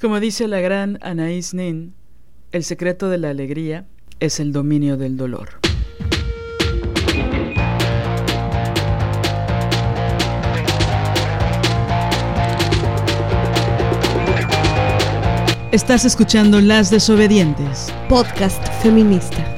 Como dice la gran Anaïs Nin, el secreto de la alegría es el dominio del dolor. Estás escuchando Las Desobedientes, podcast feminista.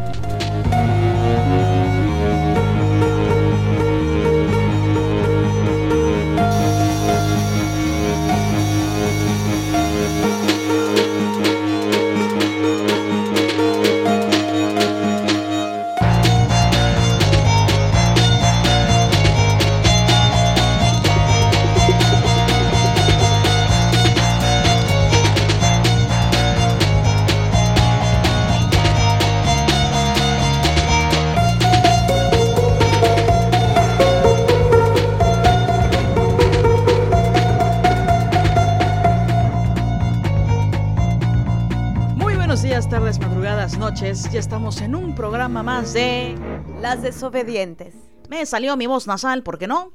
En un programa más de Las desobedientes. Me salió mi voz nasal, ¿por qué no?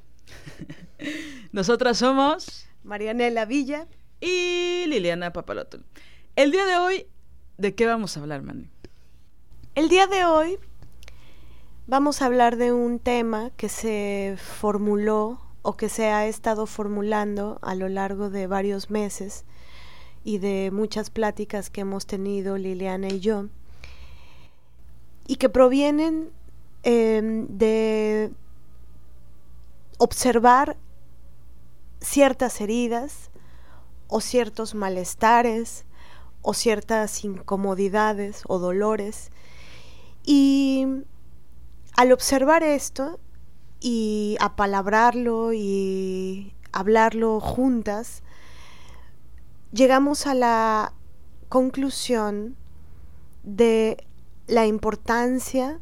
Nosotras somos Marianela Villa y Liliana Papaloto. El día de hoy, ¿de qué vamos a hablar, Mani? El día de hoy vamos a hablar de un tema que se formuló o que se ha estado formulando a lo largo de varios meses y de muchas pláticas que hemos tenido Liliana y yo y que provienen em, de observar ciertas heridas o ciertos malestares o ciertas incomodidades o dolores. Y al observar esto y apalabrarlo y hablarlo juntas, llegamos a la conclusión de la importancia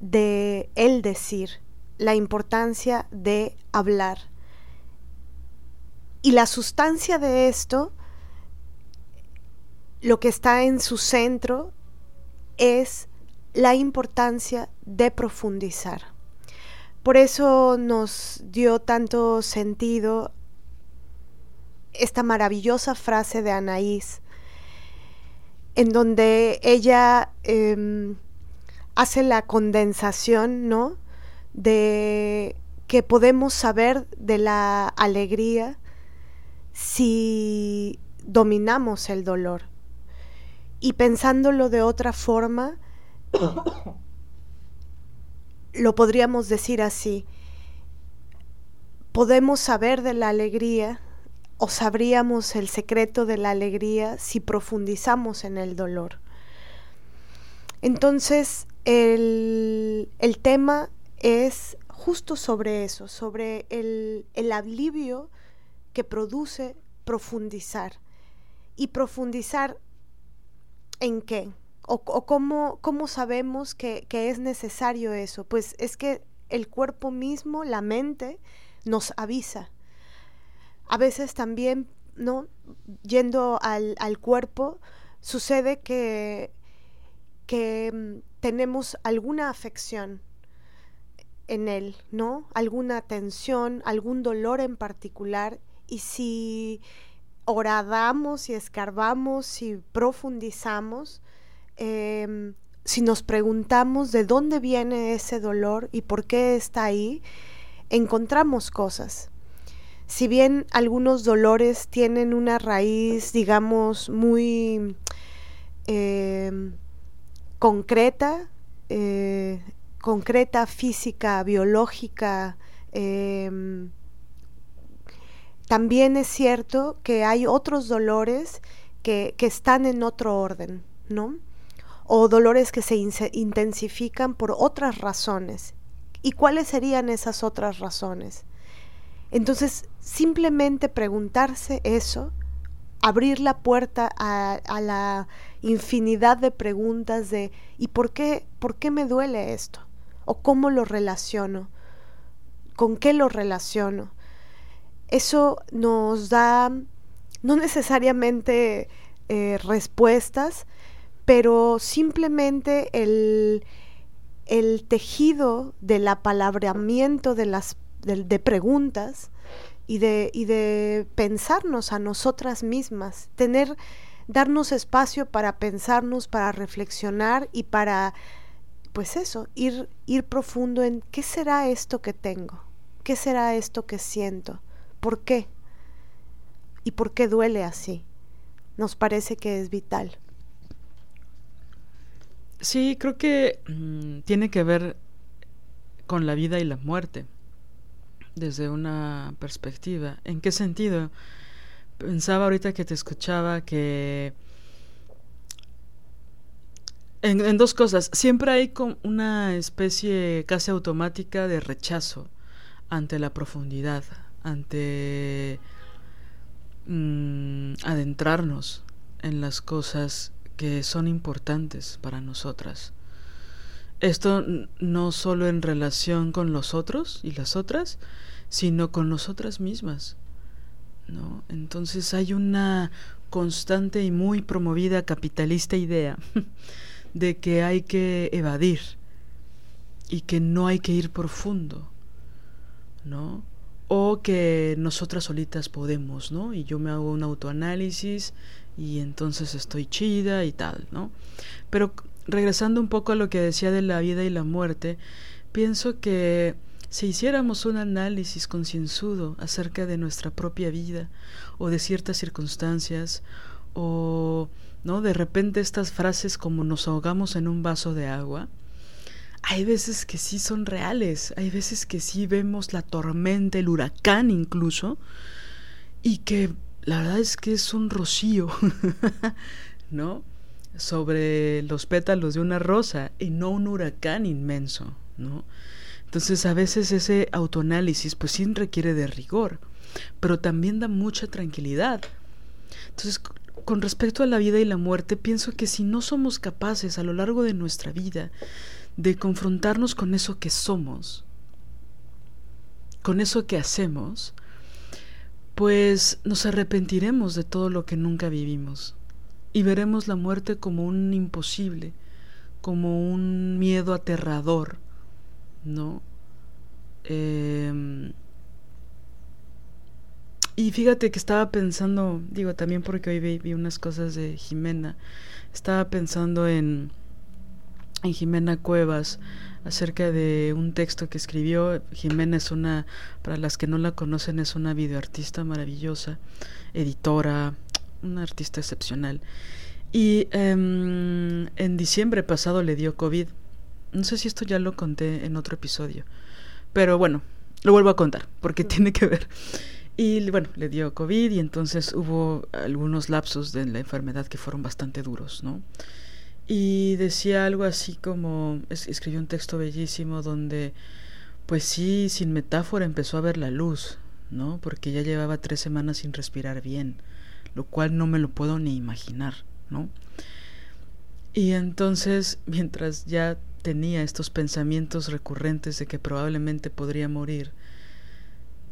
de el decir, la importancia de hablar. Y la sustancia de esto, lo que está en su centro, es la importancia de profundizar. Por eso nos dio tanto sentido esta maravillosa frase de Anaís en donde ella em, hace la condensación, ¿no? De que podemos saber de la alegría si dominamos el dolor. Y pensándolo de otra forma, lo podríamos decir así, podemos saber de la alegría o sabríamos el secreto de la alegría si profundizamos en el dolor. Entonces, el, tema es justo sobre eso, sobre el, alivio que produce profundizar. ¿Y profundizar en qué? ¿O, cómo, cómo, sabemos que, que es necesario eso? Pues es que el cuerpo mismo, la mente, nos avisa a veces también, ¿no? Yendo al, cuerpo, sucede que, que mm, tenemos alguna afección en él, ¿no? Alguna tensión, algún dolor en particular. Y si oradamos y escarbamos y profundizamos, em, si nos preguntamos de dónde viene ese dolor y por qué está ahí, encontramos cosas si bien algunos dolores tienen una raíz, digamos, muy eh, concreta, eh, concreta, física, biológica, em, también es cierto que hay otros dolores que, que, están en otro orden, ¿no? O dolores que se intensifican por otras razones. ¿Y cuáles serían esas otras razones? Entonces, simplemente preguntarse eso, abrir la puerta a, la infinidad de preguntas de ¿y por qué, por qué me duele esto? ¿O cómo lo relaciono? ¿Con qué lo relaciono? Eso nos da, no necesariamente eh, respuestas, pero simplemente el, el tejido del apalabramiento de las de, preguntas y de, y de pensarnos a nosotras mismas, tener, darnos espacio para pensarnos, para reflexionar y para, pues eso, ir, ir profundo en qué será esto que tengo, qué será esto que siento, por qué y por qué duele así. Nos parece que es vital. Sí, creo que mm, tiene que ver con la vida y la muerte, desde una perspectiva. ¿En qué sentido? Pensaba ahorita que te escuchaba que... En, dos cosas. Siempre hay una especie casi automática de rechazo ante la profundidad, ante mm, adentrarnos en las cosas que son importantes para nosotras. Esto no solo en relación con los otros y las otras, sino con nosotras mismas. ¿no? Entonces hay una constante y muy promovida capitalista idea de que hay que evadir y que no hay que ir profundo, ¿no? O que nosotras solitas podemos, ¿no? Y yo me hago un autoanálisis y entonces estoy chida y tal, ¿no? Pero regresando un poco a lo que decía de la vida y la muerte, pienso que si hiciéramos un análisis concienzudo acerca de nuestra propia vida o de ciertas circunstancias o no de repente estas frases como nos ahogamos en un vaso de agua, hay veces que sí son reales, hay veces que sí vemos la tormenta, el huracán incluso, y que la verdad es que es un rocío, ¿no? Sobre los pétalos de una rosa y no un huracán inmenso, ¿no? Entonces a veces ese autoanálisis pues sí requiere de rigor, pero también da mucha tranquilidad. Entonces, con respecto a la vida y la muerte, pienso que si no somos capaces a lo largo de nuestra vida de confrontarnos con eso que somos, con eso que hacemos, pues nos arrepentiremos de todo lo que nunca vivimos y veremos la muerte como un imposible, como un miedo aterrador, ¿no? Em, y fíjate que estaba pensando, digo también porque hoy vi, vi unas cosas de Jimena, estaba pensando en, en Jimena Cuevas, acerca de un texto que escribió. Jimena es una, para las que no la conocen, es una videoartista maravillosa, editora, una artista excepcional. Y em, en diciembre pasado le dio COVID. No sé si esto ya lo conté en otro episodio, pero bueno, lo vuelvo a contar porque tiene que ver. Y bueno, le dio COVID y entonces hubo algunos lapsos de la enfermedad que fueron bastante duros, ¿no? Y decía algo así como, escribió un texto bellísimo donde, pues sí, sin metáfora empezó a ver la luz, ¿no? Porque ya llevaba tres semanas sin respirar bien, lo cual no me lo puedo ni imaginar, ¿no? Y entonces, mientras ya tenía estos pensamientos recurrentes de que probablemente podría morir,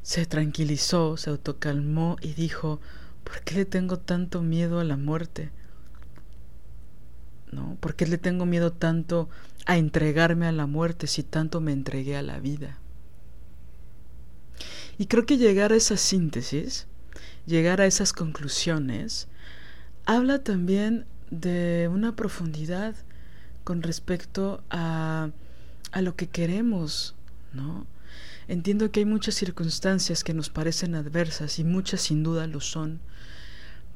se tranquilizó, se autocalmó y dijo, ¿por qué le tengo tanto miedo a la muerte? ¿no? ¿Por qué le tengo miedo tanto a entregarme a la muerte si tanto me entregué a la vida? Y creo que llegar a esa síntesis, llegar a esas conclusiones, habla también de una profundidad con respecto a, a lo que queremos, ¿no? Entiendo que hay muchas circunstancias que nos parecen adversas y muchas sin duda lo son,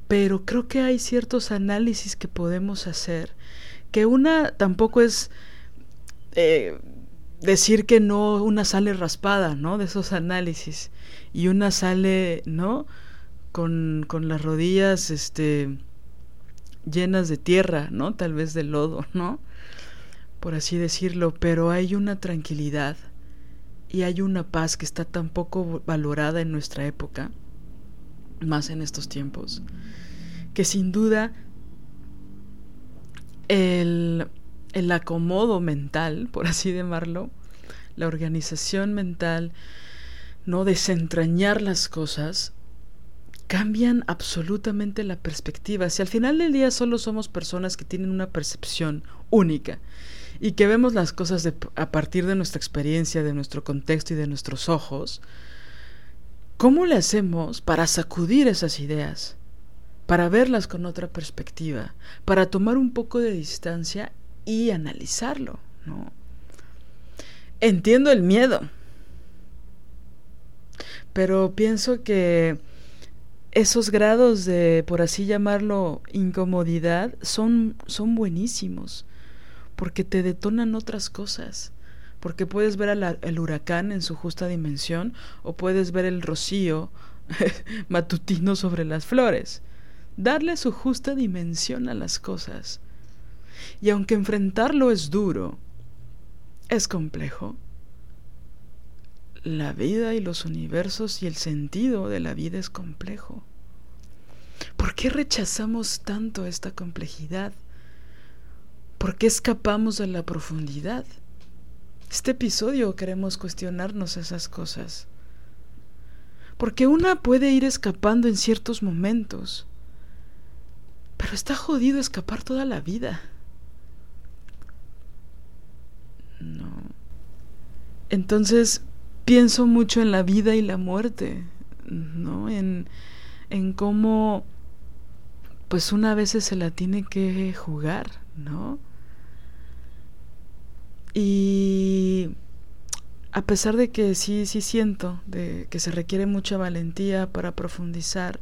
pero creo que hay ciertos análisis que podemos hacer, que una tampoco es eh, decir que no, una sale raspada, ¿no? De esos análisis, y una sale, ¿no? Con, con las rodillas, este, llenas de tierra, ¿no? Tal vez de lodo, ¿no? Por así decirlo, pero hay una tranquilidad y hay una paz que está tan poco valorada en nuestra época más en estos tiempos, que sin duda el, el acomodo mental, por así llamarlo, la organización mental, no desentrañar las cosas, cambian absolutamente la perspectiva. Si al final del día solo somos personas que tienen una percepción única y que vemos las cosas a partir de nuestra experiencia, de nuestro contexto y de nuestros ojos, ¿cómo le hacemos para sacudir esas ideas? Para verlas con otra perspectiva, para tomar un poco de distancia y analizarlo, ¿no? Entiendo el miedo, pero pienso que esos grados de, por así llamarlo, incomodidad son, son buenísimos, porque te detonan otras cosas, porque puedes ver el huracán en su justa dimensión o puedes ver el rocío matutino sobre las flores, darle su justa dimensión a las cosas. Y aunque enfrentarlo es duro, es complejo, la vida y los universos y el sentido de la vida es complejo. ¿Por qué rechazamos tanto esta complejidad? ¿Por qué escapamos de la profundidad? Este episodio queremos cuestionarnos esas cosas. Porque una puede ir escapando en ciertos momentos, pero está jodido escapar toda la vida. No. Entonces, pienso mucho en la vida y la muerte, ¿no? En, en cómo, pues una vez se la tiene que jugar, ¿no? Y a pesar de que sí, sí siento de que se requiere mucha valentía para profundizar,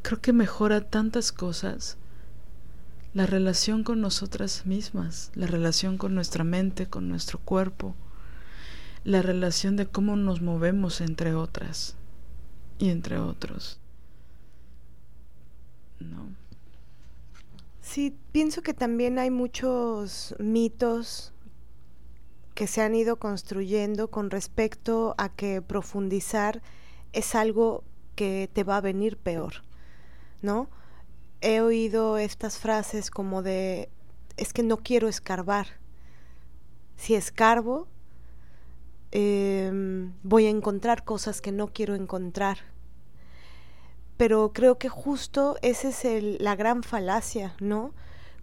creo que mejora tantas cosas. La relación con nosotras mismas, la relación con nuestra mente, con nuestro cuerpo, la relación de cómo nos movemos entre otras y entre otros. ¿No? Sí, pienso que también hay muchos mitos que se han ido construyendo con respecto a que profundizar es algo que te va a venir peor, ¿no? He oído estas frases como de, es que no quiero escarbar. Si escarbo, Em, voy a encontrar cosas que no quiero encontrar. Pero creo que justo esa es la gran falacia, ¿no?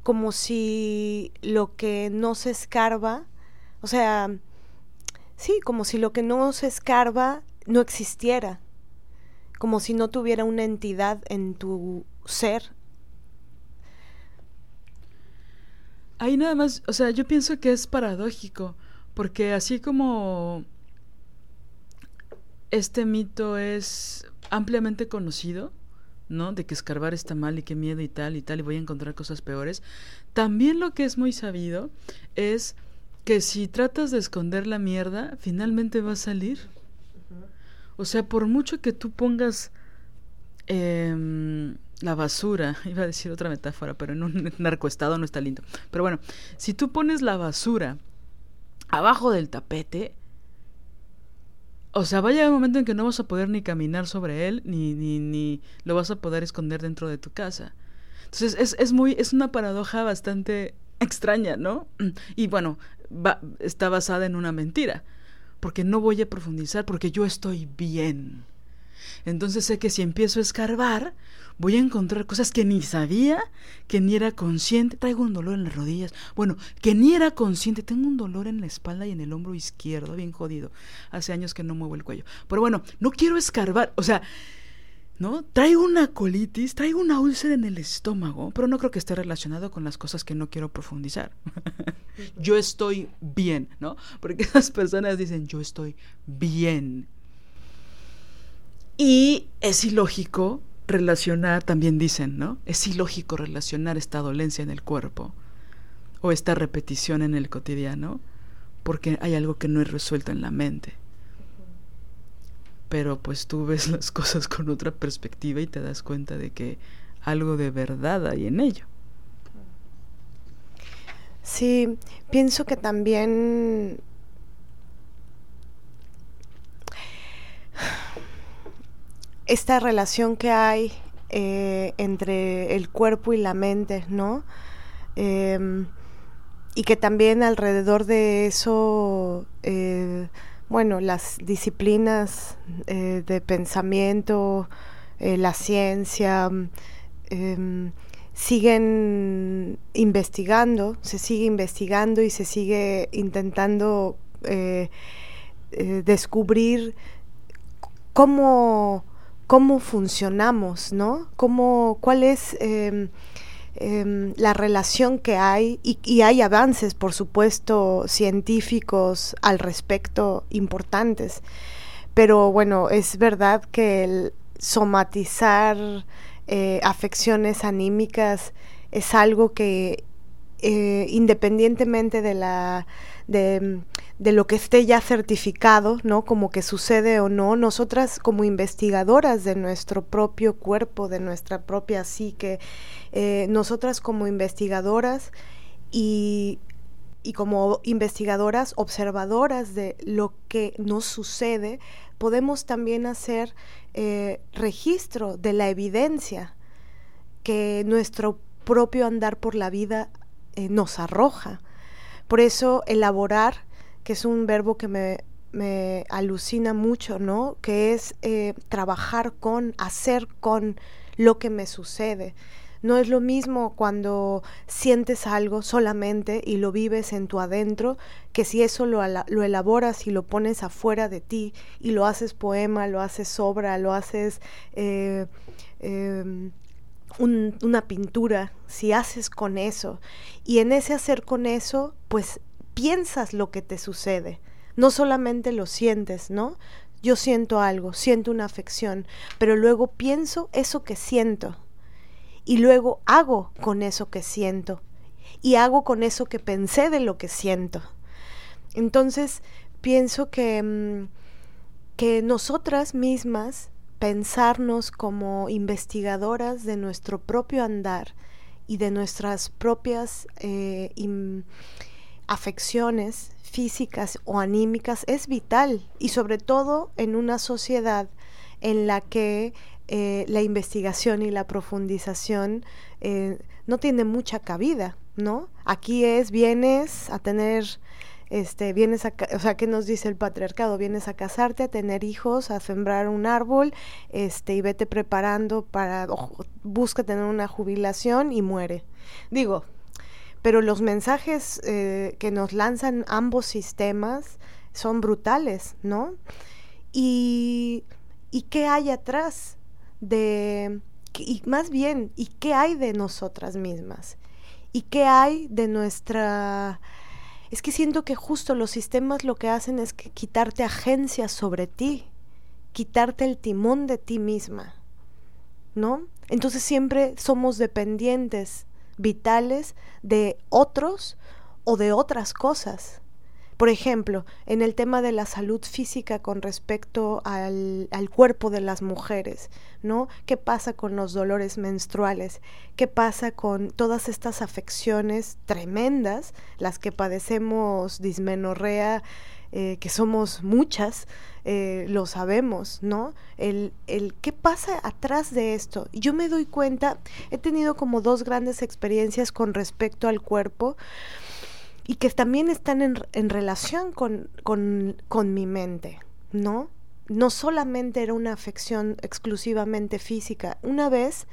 Como si lo que no se escarba, o sea, sí, como si lo que no se escarba no existiera, como si no tuviera una entidad en tu ser. Ahí nada más, o sea, yo pienso que es paradójico porque así como este mito es ampliamente conocido, ¿no? De que escarbar está mal y qué miedo y tal y tal y voy a encontrar cosas peores. También lo que es muy sabido es que si tratas de esconder la mierda, finalmente va a salir. O sea, por mucho que tú pongas em, la basura, iba a decir otra metáfora, pero en un narcoestado no está lindo. Pero bueno, si tú pones la basura abajo del tapete, o sea, va a llegar un momento en que no vas a poder ni caminar sobre él, ni, ni, ni lo vas a poder esconder dentro de tu casa. Entonces, es, es muy, es una paradoja bastante extraña, ¿no? Y bueno, va, está basada en una mentira. Porque no voy a profundizar, porque yo estoy bien. Entonces sé que si empiezo a escarbar, voy a encontrar cosas que ni sabía, que ni era consciente. Traigo un dolor en las rodillas. Bueno, que ni era consciente. Tengo un dolor en la espalda y en el hombro izquierdo, bien jodido. Hace años que no muevo el cuello. Pero bueno, no quiero escarbar. O sea, ¿no? Traigo una colitis, traigo una úlcera en el estómago, pero no creo que esté relacionado con las cosas que no quiero profundizar. yo estoy bien, ¿no? Porque esas personas dicen, yo estoy bien. Y es ilógico relacionar, también dicen, ¿no? Es ilógico relacionar esta dolencia en el cuerpo o esta repetición en el cotidiano porque hay algo que no es resuelto en la mente. Pero pues tú ves las cosas con otra perspectiva y te das cuenta de que algo de verdad hay en ello. Sí, pienso que también esta relación que hay eh, entre el cuerpo y la mente, ¿no? Em, y que también alrededor de eso, eh, bueno, las disciplinas eh, de pensamiento la ciencia, em, siguen investigando, se sigue investigando y se sigue intentando descubrir cómo, cómo funcionamos, ¿no? Cómo, cuál es em, em, la relación que hay y, hay avances, por supuesto, científicos al respecto importantes. Pero bueno, es verdad que el somatizar eh, afecciones anímicas es algo que eh, independientemente de la de, lo que esté ya certificado, ¿no? Como que sucede o no, nosotras como investigadoras de nuestro propio cuerpo, de nuestra propia psique, eh, nosotras como investigadoras y, y como investigadoras observadoras de lo que nos sucede, podemos también hacer eh, registro de la evidencia que nuestro propio andar por la vida eh, nos arroja. Por eso elaborar, que es un verbo que me, me alucina mucho, ¿no? Que es eh, trabajar con, hacer con lo que me sucede. No es lo mismo cuando sientes algo solamente y lo vives en tu adentro, que si eso lo, lo, elaboras y lo pones afuera de ti y lo haces poema, lo haces obra, lo haces eh, em, una pintura, si haces con eso y en ese hacer con eso, pues piensas lo que te sucede. No solamente lo sientes, ¿no? Yo siento algo, siento una afección, pero luego pienso eso que siento y luego hago con eso que siento y hago con eso que pensé de lo que siento. Entonces, pienso que, mm, que nosotras mismas pensarnos como investigadoras de nuestro propio andar y de nuestras propias eh, afecciones físicas o anímicas es vital y sobre todo en una sociedad en la que eh, la investigación y la profundización eh, no tiene mucha cabida, ¿no? Aquí es, vienes a tener, este, vienes a, o sea, ¿qué nos dice el patriarcado? Vienes a casarte, a tener hijos, a sembrar un árbol, este, y vete preparando para, busca tener una jubilación y muere. Digo, pero los mensajes eh, que nos lanzan ambos sistemas son brutales, ¿no? Y, ¿y qué hay atrás? de, y más bien, ¿y qué hay de nosotras mismas? ¿Y qué hay de nuestra... Es que siento que justo los sistemas lo que hacen es quitarte agencia sobre ti, quitarte el timón de ti misma, ¿no? Entonces siempre somos dependientes vitales de otros o de otras cosas. Por ejemplo, en el tema de la salud física con respecto al, cuerpo de las mujeres, ¿no? ¿Qué pasa con los dolores menstruales? ¿Qué pasa con todas estas afecciones tremendas, las que padecemos dismenorrea, eh, que somos muchas, eh, lo sabemos, ¿no? El, el qué pasa atrás de esto. Yo me doy cuenta, he tenido como dos grandes experiencias con respecto al cuerpo y que también están en, en relación con, con, con, mi mente, ¿no? No solamente era una afección exclusivamente física. Una vez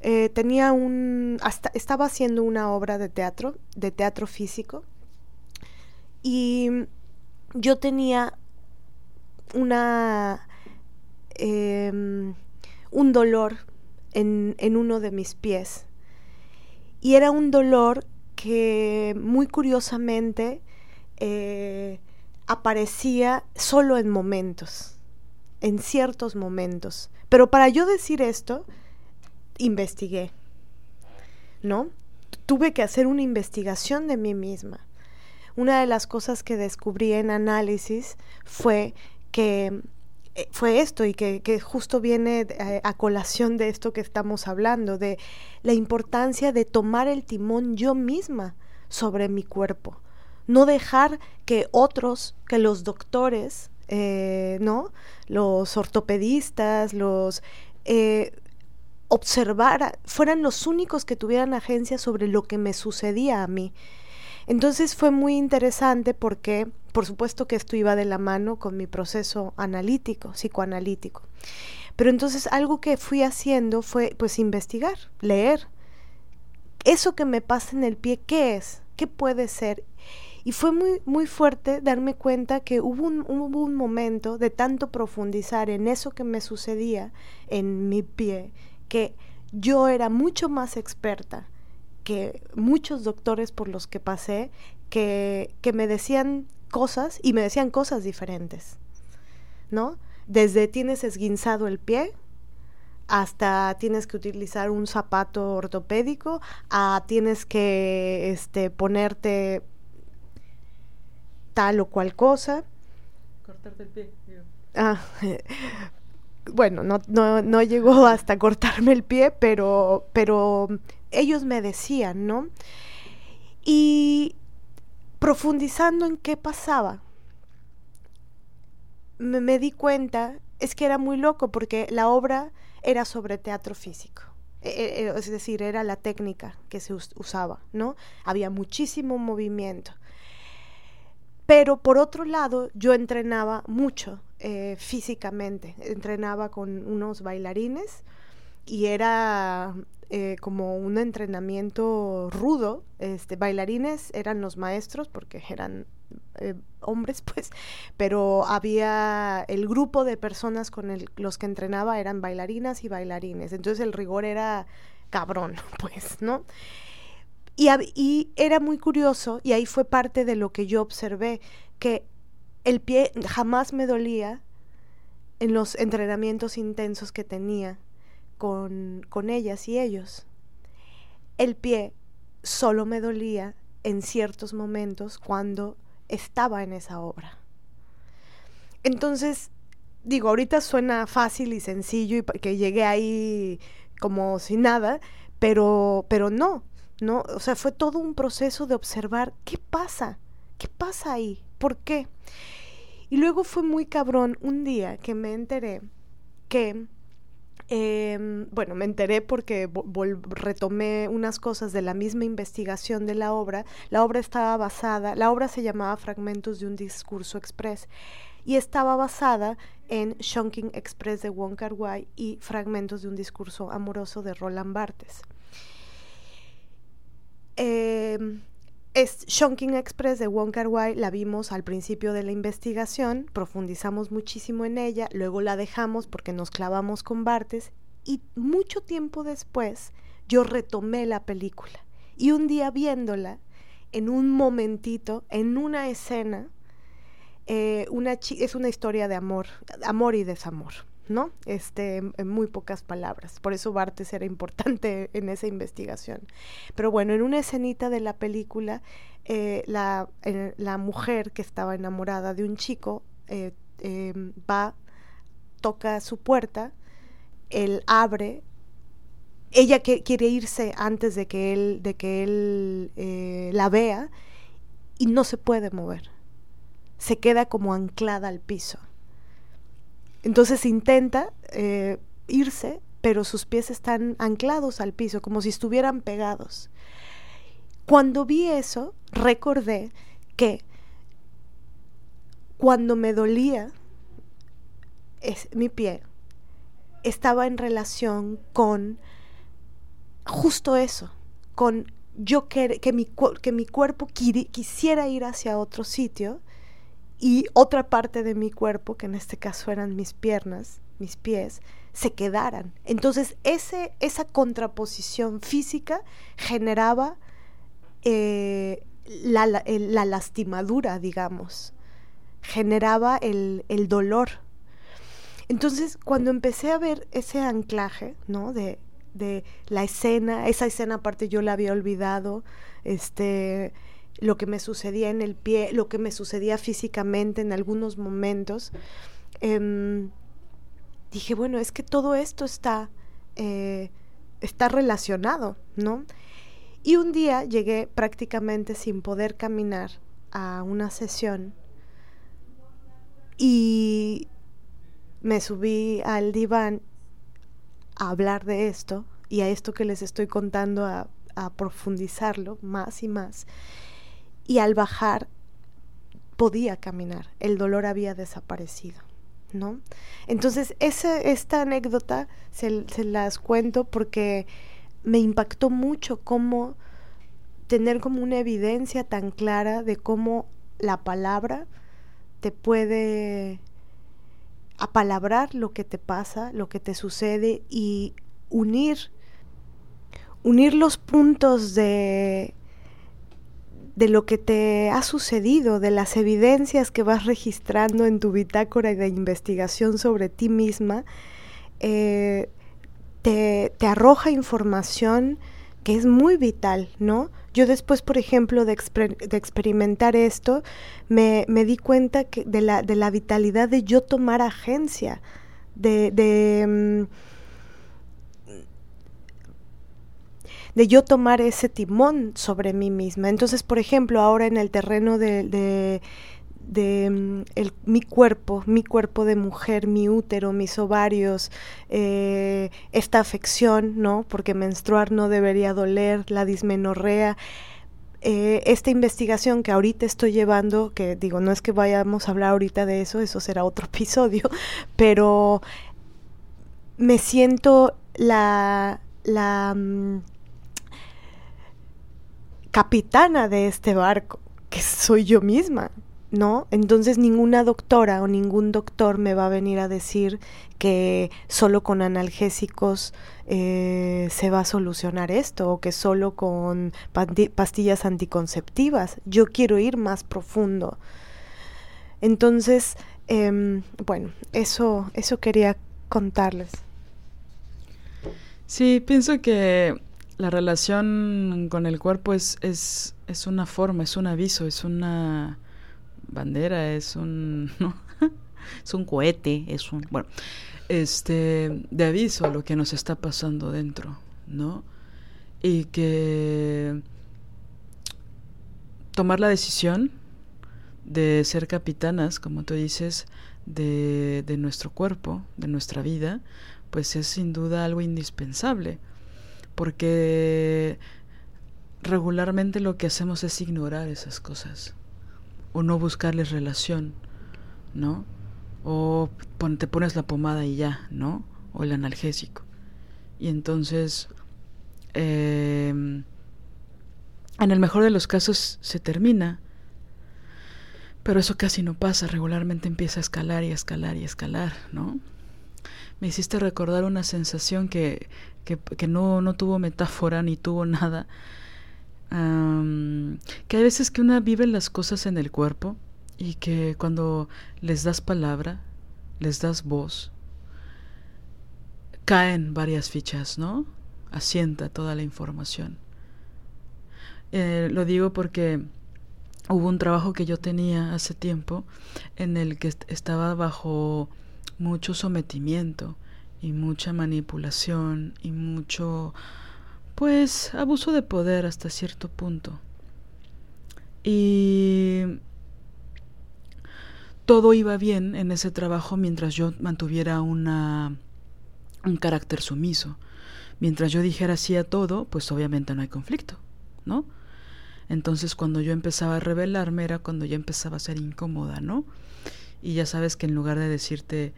eh, tenía un, hasta, estaba haciendo una obra de teatro, de teatro físico, y yo tenía una, eh, un dolor en, en uno de mis pies. Y era un dolor que muy curiosamente eh, aparecía solo en momentos, en ciertos momentos. Pero para yo decir esto, investigué, ¿no? Tuve que hacer una investigación de mí misma. Una de las cosas que descubrí en análisis fue que eh, fue esto y que, justo viene eh, a, colación de esto que estamos hablando, de la importancia de tomar el timón yo misma sobre mi cuerpo. No dejar que otros, que los doctores, eh, ¿no? Los ortopedistas, los observar, fueran los únicos que tuvieran agencia sobre lo que me sucedía a mí. Entonces fue muy interesante porque, por supuesto que esto iba de la mano con mi proceso analítico, psicoanalítico. Pero entonces algo que fui haciendo fue pues investigar, leer. Eso que me pasa en el pie, ¿qué es? ¿Qué puede ser? Y fue muy, muy fuerte darme cuenta que hubo un, hubo un momento de tanto profundizar en eso que me sucedía en mi pie, que yo era mucho más experta que muchos doctores por los que pasé, que, que me decían cosas y me decían cosas diferentes, ¿no? Desde tienes esguinzado el pie, hasta tienes que utilizar un zapato ortopédico, a tienes que este, ponerte tal o cual cosa. Cortarte el pie. Ah, bueno, no, no, no, llegó hasta cortarme el pie, pero, pero ellos me decían, ¿no? Y profundizando en qué pasaba, me, me di cuenta, es que era muy loco porque la obra era sobre teatro físico. E, e, e, es decir, era la técnica que se usaba, ¿no? Había muchísimo movimiento. Pero por otro lado, yo entrenaba mucho eh, físicamente. Entrenaba con unos bailarines y era eh, como un entrenamiento rudo. Este, bailarines eran los maestros porque eran eh, hombres, pues, pero había el grupo de personas con el, los que entrenaba eran bailarinas y bailarines. Entonces el rigor era cabrón, pues, ¿no? Y, era muy curioso, y ahí fue parte de lo que yo observé, que el pie jamás me dolía en los entrenamientos intensos que tenía con, con ellas y ellos. El pie solo me dolía en ciertos momentos cuando estaba en esa obra. Entonces, digo, ahorita suena fácil y sencillo y que llegué ahí como sin nada, pero, pero no, ¿no? O sea, fue todo un proceso de observar qué pasa, qué pasa ahí, por qué. Y luego fue muy cabrón un día que me enteré que, em, bueno, me enteré porque retomé unas cosas de la misma investigación de la obra. La obra estaba basada, la obra se llamaba Fragmentos de un Discurso Express y estaba basada en Shonking Express de Wong Kar Wai y Fragmentos de un Discurso Amoroso de Roland Barthes. Eh, es Shonking Express de Wong Kar Wai la vimos al principio de la investigación, profundizamos muchísimo en ella, luego la dejamos porque nos clavamos con Bartes y mucho tiempo después yo retomé la película y un día viéndola en un momentito, en una escena, eh, una es una historia de amor, amor y desamor. ¿No? Este, en muy pocas palabras. Por eso Bartes era importante en esa investigación. Pero bueno, en una escenita de la película, eh, la, eh, la, mujer que estaba enamorada de un chico eh, em, va, toca su puerta, él abre, ella que, quiere irse antes de que él, de que él la vea y no se puede mover. Se queda como anclada al piso entonces intenta eh, irse, pero sus pies están anclados al piso, como si estuvieran pegados. Cuando vi eso, recordé que cuando me dolía mi pie, estaba en relación con justo eso, con yo que, que, mi, que mi cuerpo quisiera ir hacia otro sitio y otra parte de mi cuerpo, que en este caso eran mis piernas, mis pies, se quedaran. Entonces ese, esa contraposición física generaba eh, la, la, lastimadura, digamos, generaba el, el, dolor. Entonces cuando empecé a ver ese anclaje, ¿no? De, de la escena, esa escena aparte yo la había olvidado, este lo que me sucedía en el pie, lo que me sucedía físicamente en algunos momentos, em, dije, bueno, es que todo esto está, eh, está relacionado, ¿no? Y un día llegué prácticamente sin poder caminar a una sesión y me subí al diván a hablar de esto y a esto que les estoy contando a, a profundizarlo más y más y al bajar podía caminar, el dolor había desaparecido. ¿no? Entonces, esa, esta anécdota se, las cuento porque me impactó mucho cómo tener como una evidencia tan clara de cómo la palabra te puede apalabrar lo que te pasa, lo que te sucede y unir unir los puntos de de lo que te ha sucedido, de las evidencias que vas registrando en tu bitácora de investigación sobre ti misma, eh, te, te, arroja información que es muy vital, ¿no? Yo después, por ejemplo, de, de experimentar esto, me, me, di cuenta que de, la, de la vitalidad de yo tomar agencia, de, de mm, de yo tomar ese timón sobre mí misma. Entonces, por ejemplo, ahora en el terreno de, de, mm, el, mi cuerpo, mi cuerpo de mujer, mi útero, mis ovarios, eh, esta afección, ¿no? Porque menstruar no debería doler, la dismenorrea. Eh, esta investigación que ahorita estoy llevando, que digo, no es que vayamos a hablar ahorita de eso, eso será otro episodio, pero me siento la, la, mm, capitana de este barco, que soy yo misma, ¿no? Entonces ninguna doctora o ningún doctor me va a venir a decir que solo con analgésicos eh, se va a solucionar esto o que solo con pastillas anticonceptivas. Yo quiero ir más profundo. Entonces, eh, bueno, eso, eso quería contarles. Sí, pienso que la relación con el cuerpo es, es, es una forma, es un aviso, es una bandera, es un, es un cohete, es un, bueno, este, de aviso a lo que nos está pasando dentro, ¿no? Y que tomar la decisión de ser capitanas, como tú dices, de, de nuestro cuerpo, de nuestra vida, pues es sin duda algo indispensable porque regularmente lo que hacemos es ignorar esas cosas o no buscarles relación, ¿no? O te pones la pomada y ya, ¿no? O el analgésico. Y entonces, eh, en el mejor de los casos se termina, pero eso casi no pasa, regularmente empieza a escalar y a escalar y a escalar, ¿no? Me hiciste recordar una sensación que, que, no, no, tuvo metáfora ni tuvo nada. Que hay veces que una vive las cosas en el cuerpo y que cuando les das palabra, les das voz, caen varias fichas, ¿no? Asienta toda la información. Eh, lo digo porque hubo un trabajo que yo tenía hace tiempo en el que estaba bajo mucho sometimiento y mucha manipulación y mucho, pues, abuso de poder hasta cierto punto. Y todo iba bien en ese trabajo mientras yo mantuviera una, un carácter sumiso. Mientras yo dijera sí a todo, pues obviamente no hay conflicto, ¿no? Entonces cuando yo empezaba a rebelarme era cuando ya empezaba a ser incómoda, ¿no? Y ya sabes que en lugar de decirte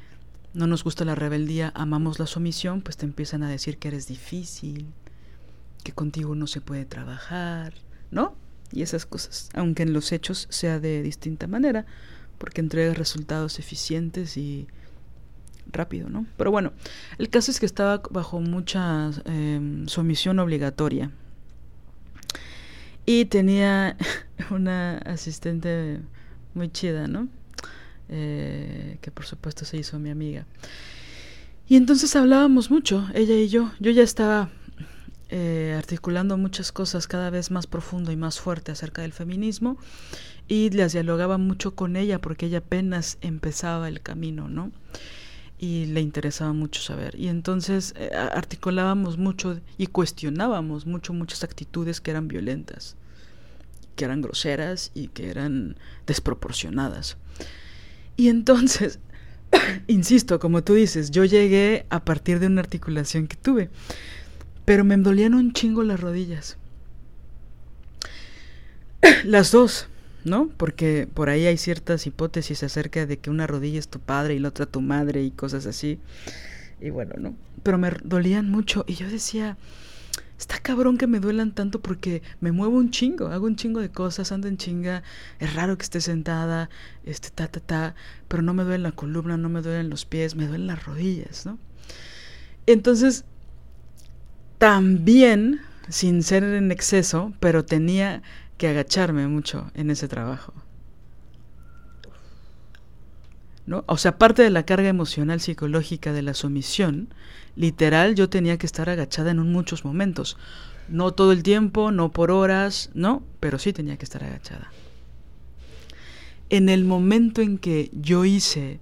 no nos gusta la rebeldía, amamos la sumisión, pues te empiezan a decir que eres difícil, que contigo no se puede trabajar, ¿no? Y esas cosas, aunque en los hechos sea de distinta manera, porque entrega resultados eficientes y rápido, ¿no? Pero bueno, el caso es que estaba bajo mucha eh, sumisión obligatoria. Y tenía una asistente muy chida, ¿no? Eh, que por supuesto se hizo mi amiga. Y entonces hablábamos mucho, ella y yo. Yo ya estaba eh, articulando muchas cosas cada vez más profundo y más fuerte acerca del feminismo y las dialogaba mucho con ella porque ella apenas empezaba el camino, ¿no? Y le interesaba mucho saber. Y entonces eh, articulábamos mucho y cuestionábamos mucho muchas actitudes que eran violentas, que eran groseras y que eran desproporcionadas. Y entonces, insisto, como tú dices, yo llegué a partir de una articulación que tuve, pero me dolían un chingo las rodillas. Las dos, ¿no? Porque por ahí hay ciertas hipótesis acerca de que una rodilla es tu padre y la otra tu madre y cosas así. Y bueno, ¿no? Pero me dolían mucho y yo decía, está cabrón que me duelan tanto porque me muevo un chingo, hago un chingo de cosas, ando en chinga, es raro que esté sentada, este, ta, ta, ta, pero no me duele la columna, no me duelen los pies, me duelen las rodillas, ¿no? Entonces, también, sin ser en exceso, pero tenía que agacharme mucho en ese trabajo. ¿No? O sea, parte de la carga emocional psicológica de la sumisión, literal yo tenía que estar agachada en muchos momentos. No todo el tiempo, no por horas, no, pero sí tenía que estar agachada. En el momento en que yo hice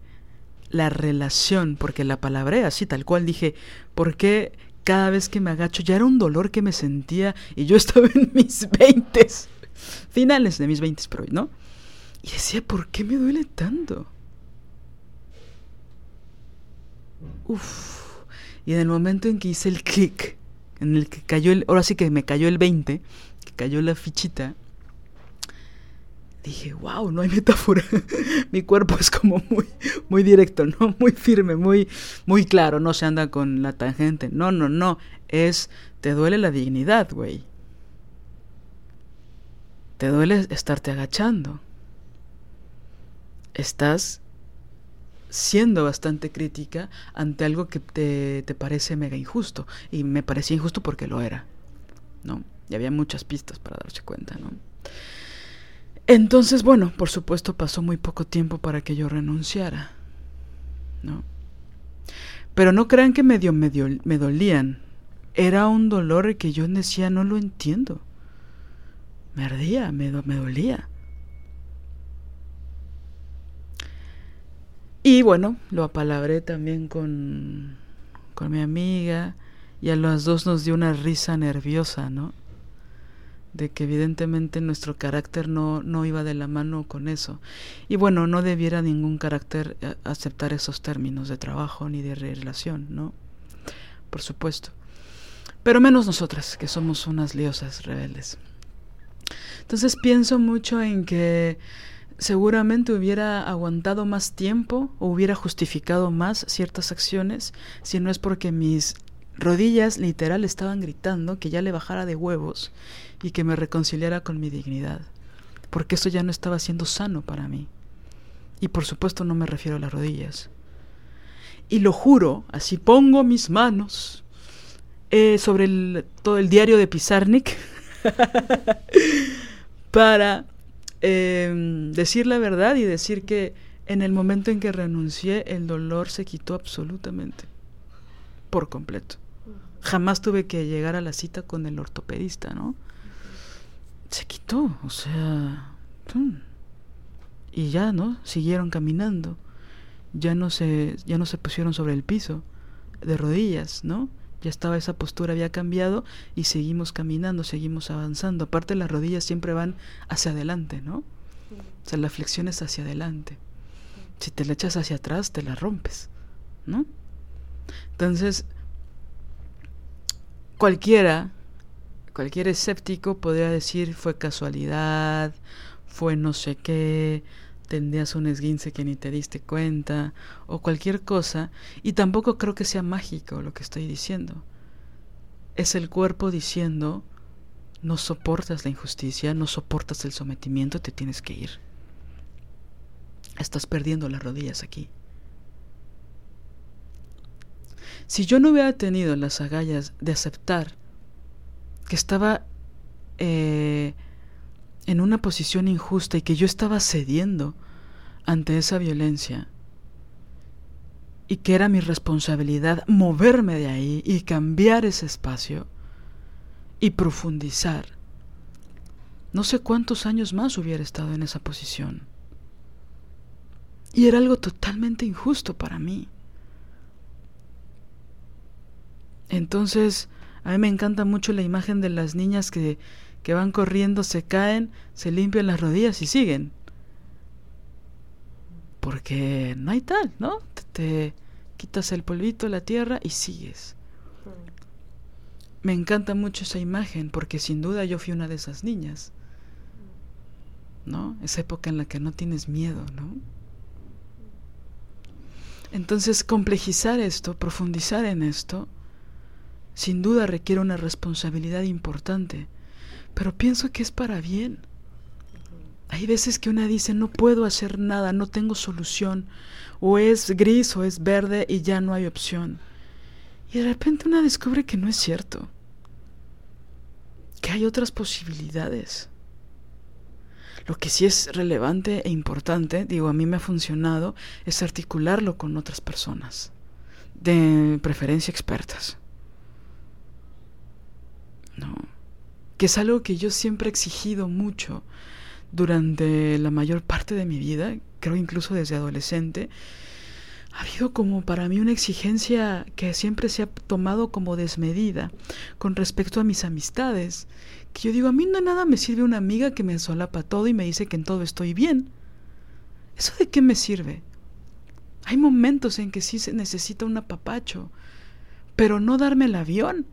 la relación, porque la palabré así, tal cual dije, ¿por qué cada vez que me agacho ya era un dolor que me sentía y yo estaba en mis veintes, finales de mis veintes, pero no? Y decía, ¿por qué me duele tanto? Uf. Y en el momento en que hice el clic, en el que cayó el, ahora sí que me cayó el 20, que cayó la fichita, dije, wow, no hay metáfora. Mi cuerpo es como muy, muy directo, ¿no? Muy firme, muy, muy claro, no se anda con la tangente. No, no, no. Es, te duele la dignidad, güey. Te duele estarte agachando. Estás siendo bastante crítica ante algo que te, te parece mega injusto. Y me parecía injusto porque lo era. ¿No? Y había muchas pistas para darse cuenta, ¿no? Entonces, bueno, por supuesto pasó muy poco tiempo para que yo renunciara. ¿No? Pero no crean que medio, medio me dolían. Era un dolor que yo decía, no lo entiendo. Me ardía, me, me dolía. Y bueno, lo apalabré también con, con mi amiga y a las dos nos dio una risa nerviosa, ¿no? De que evidentemente nuestro carácter no, no iba de la mano con eso. Y bueno, no debiera ningún carácter eh, aceptar esos términos de trabajo ni de relación, ¿no? Por supuesto. Pero menos nosotras, que somos unas liosas rebeldes. Entonces pienso mucho en que seguramente hubiera aguantado más tiempo o hubiera justificado más ciertas acciones si no es porque mis rodillas literal estaban gritando que ya le bajara de huevos y que me reconciliara con mi dignidad, porque eso ya no estaba siendo sano para mí. Y por supuesto no me refiero a las rodillas. Y lo juro, así pongo mis manos eh, sobre el, todo el diario de Pizarnik para Em, decir la verdad y decir que en el momento en que renuncié el dolor se quitó absolutamente, por completo. Jamás tuve que llegar a la cita con el ortopedista, ¿no? Se quitó, o sea... Y ya, ¿no? Siguieron caminando. Ya no se, ya no se pusieron sobre el piso, de rodillas, ¿no? Ya estaba esa postura, había cambiado y seguimos caminando, seguimos avanzando. Aparte las rodillas siempre van hacia adelante, ¿no? O sea, la flexión es hacia adelante. Si te la echas hacia atrás, te la rompes, ¿no? Entonces, cualquiera, cualquier escéptico podría decir fue casualidad, fue no sé qué, tendrías un esguince que ni te diste cuenta o cualquier cosa y tampoco creo que sea mágico lo que estoy diciendo. Es el cuerpo diciendo no soportas la injusticia, no soportas el sometimiento, te tienes que ir. Estás perdiendo las rodillas aquí. Si yo no hubiera tenido las agallas de aceptar que estaba eh, en una posición injusta y que yo estaba cediendo ante esa violencia y que era mi responsabilidad moverme de ahí y cambiar ese espacio y profundizar. No sé cuántos años más hubiera estado en esa posición. Y era algo totalmente injusto para mí. Entonces, a mí me encanta mucho la imagen de las niñas que que van corriendo, se caen, se limpian las rodillas y siguen. Porque no hay tal, ¿no? Te, quitas el polvito, la tierra y sigues. Me encanta mucho esa imagen porque sin duda yo fui una de esas niñas. ¿no? Esa época en la que no tienes miedo, ¿no? Entonces, complejizar esto, profundizar en esto, sin duda requiere una responsabilidad importante, pero pienso que es para bien. Hay veces que una dice, no puedo hacer nada, no tengo solución, o es gris o es verde y ya no hay opción. Y de repente una descubre que no es cierto, que hay otras posibilidades. Lo que sí es relevante e importante, digo, a mí me ha funcionado, es articularlo con otras personas, de preferencia expertas. No. Que es algo que yo siempre he exigido mucho durante la mayor parte de mi vida, creo incluso desde adolescente, ha habido como para mí una exigencia que siempre se ha tomado como desmedida con respecto a mis amistades. Que yo digo, a mí no nada me sirve una amiga que me solapa todo y me dice que en todo estoy bien. ¿Eso de qué me sirve? Hay momentos en que sí se necesita un apapacho, pero no darme el avión.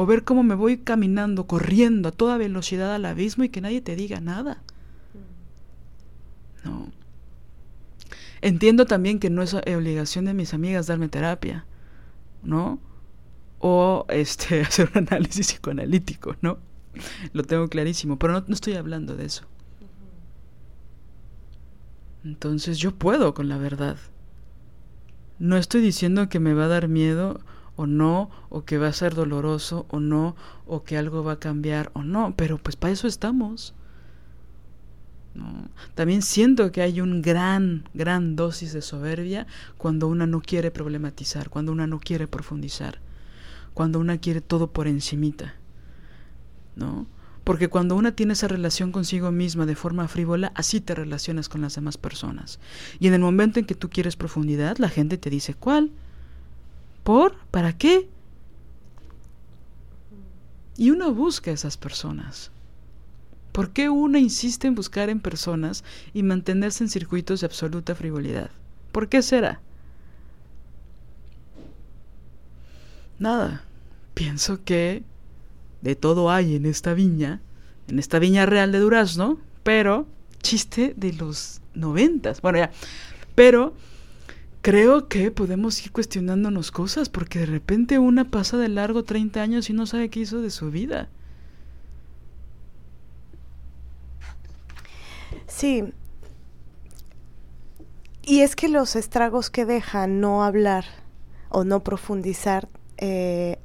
O ver cómo me voy caminando, corriendo a toda velocidad al abismo y que nadie te diga nada. No. Entiendo también que no es obligación de mis amigas darme terapia, ¿no? O este hacer un análisis psicoanalítico, ¿no? Lo tengo clarísimo, pero no, no estoy hablando de eso. Entonces yo puedo con la verdad. No estoy diciendo que me va a dar miedo o no, o que va a ser doloroso o no, o que algo va a cambiar o no, pero pues para eso estamos. También siento que hay un gran, gran dosis de soberbia cuando una no quiere problematizar, cuando una no quiere profundizar, cuando una quiere todo por encimita, ¿no? Porque cuando una tiene esa relación consigo misma de forma frívola, así te relacionas con las demás personas. Y en el momento en que tú quieres profundidad, la gente te dice, ¿cuál? ¿Por? ¿Para qué? Y uno busca a esas personas. ¿Por qué uno insiste en buscar en personas y mantenerse en circuitos de absoluta frivolidad? ¿Por qué será? Nada. Pienso que de todo hay en esta viña, en esta viña real de Durazno, pero chiste de los noventas. Bueno, ya. Pero creo que podemos ir cuestionándonos cosas porque de repente una pasa de largo 30 años y no sabe qué hizo de su vida. Sí. Y es que los estragos que deja no hablar o no profundizar eh,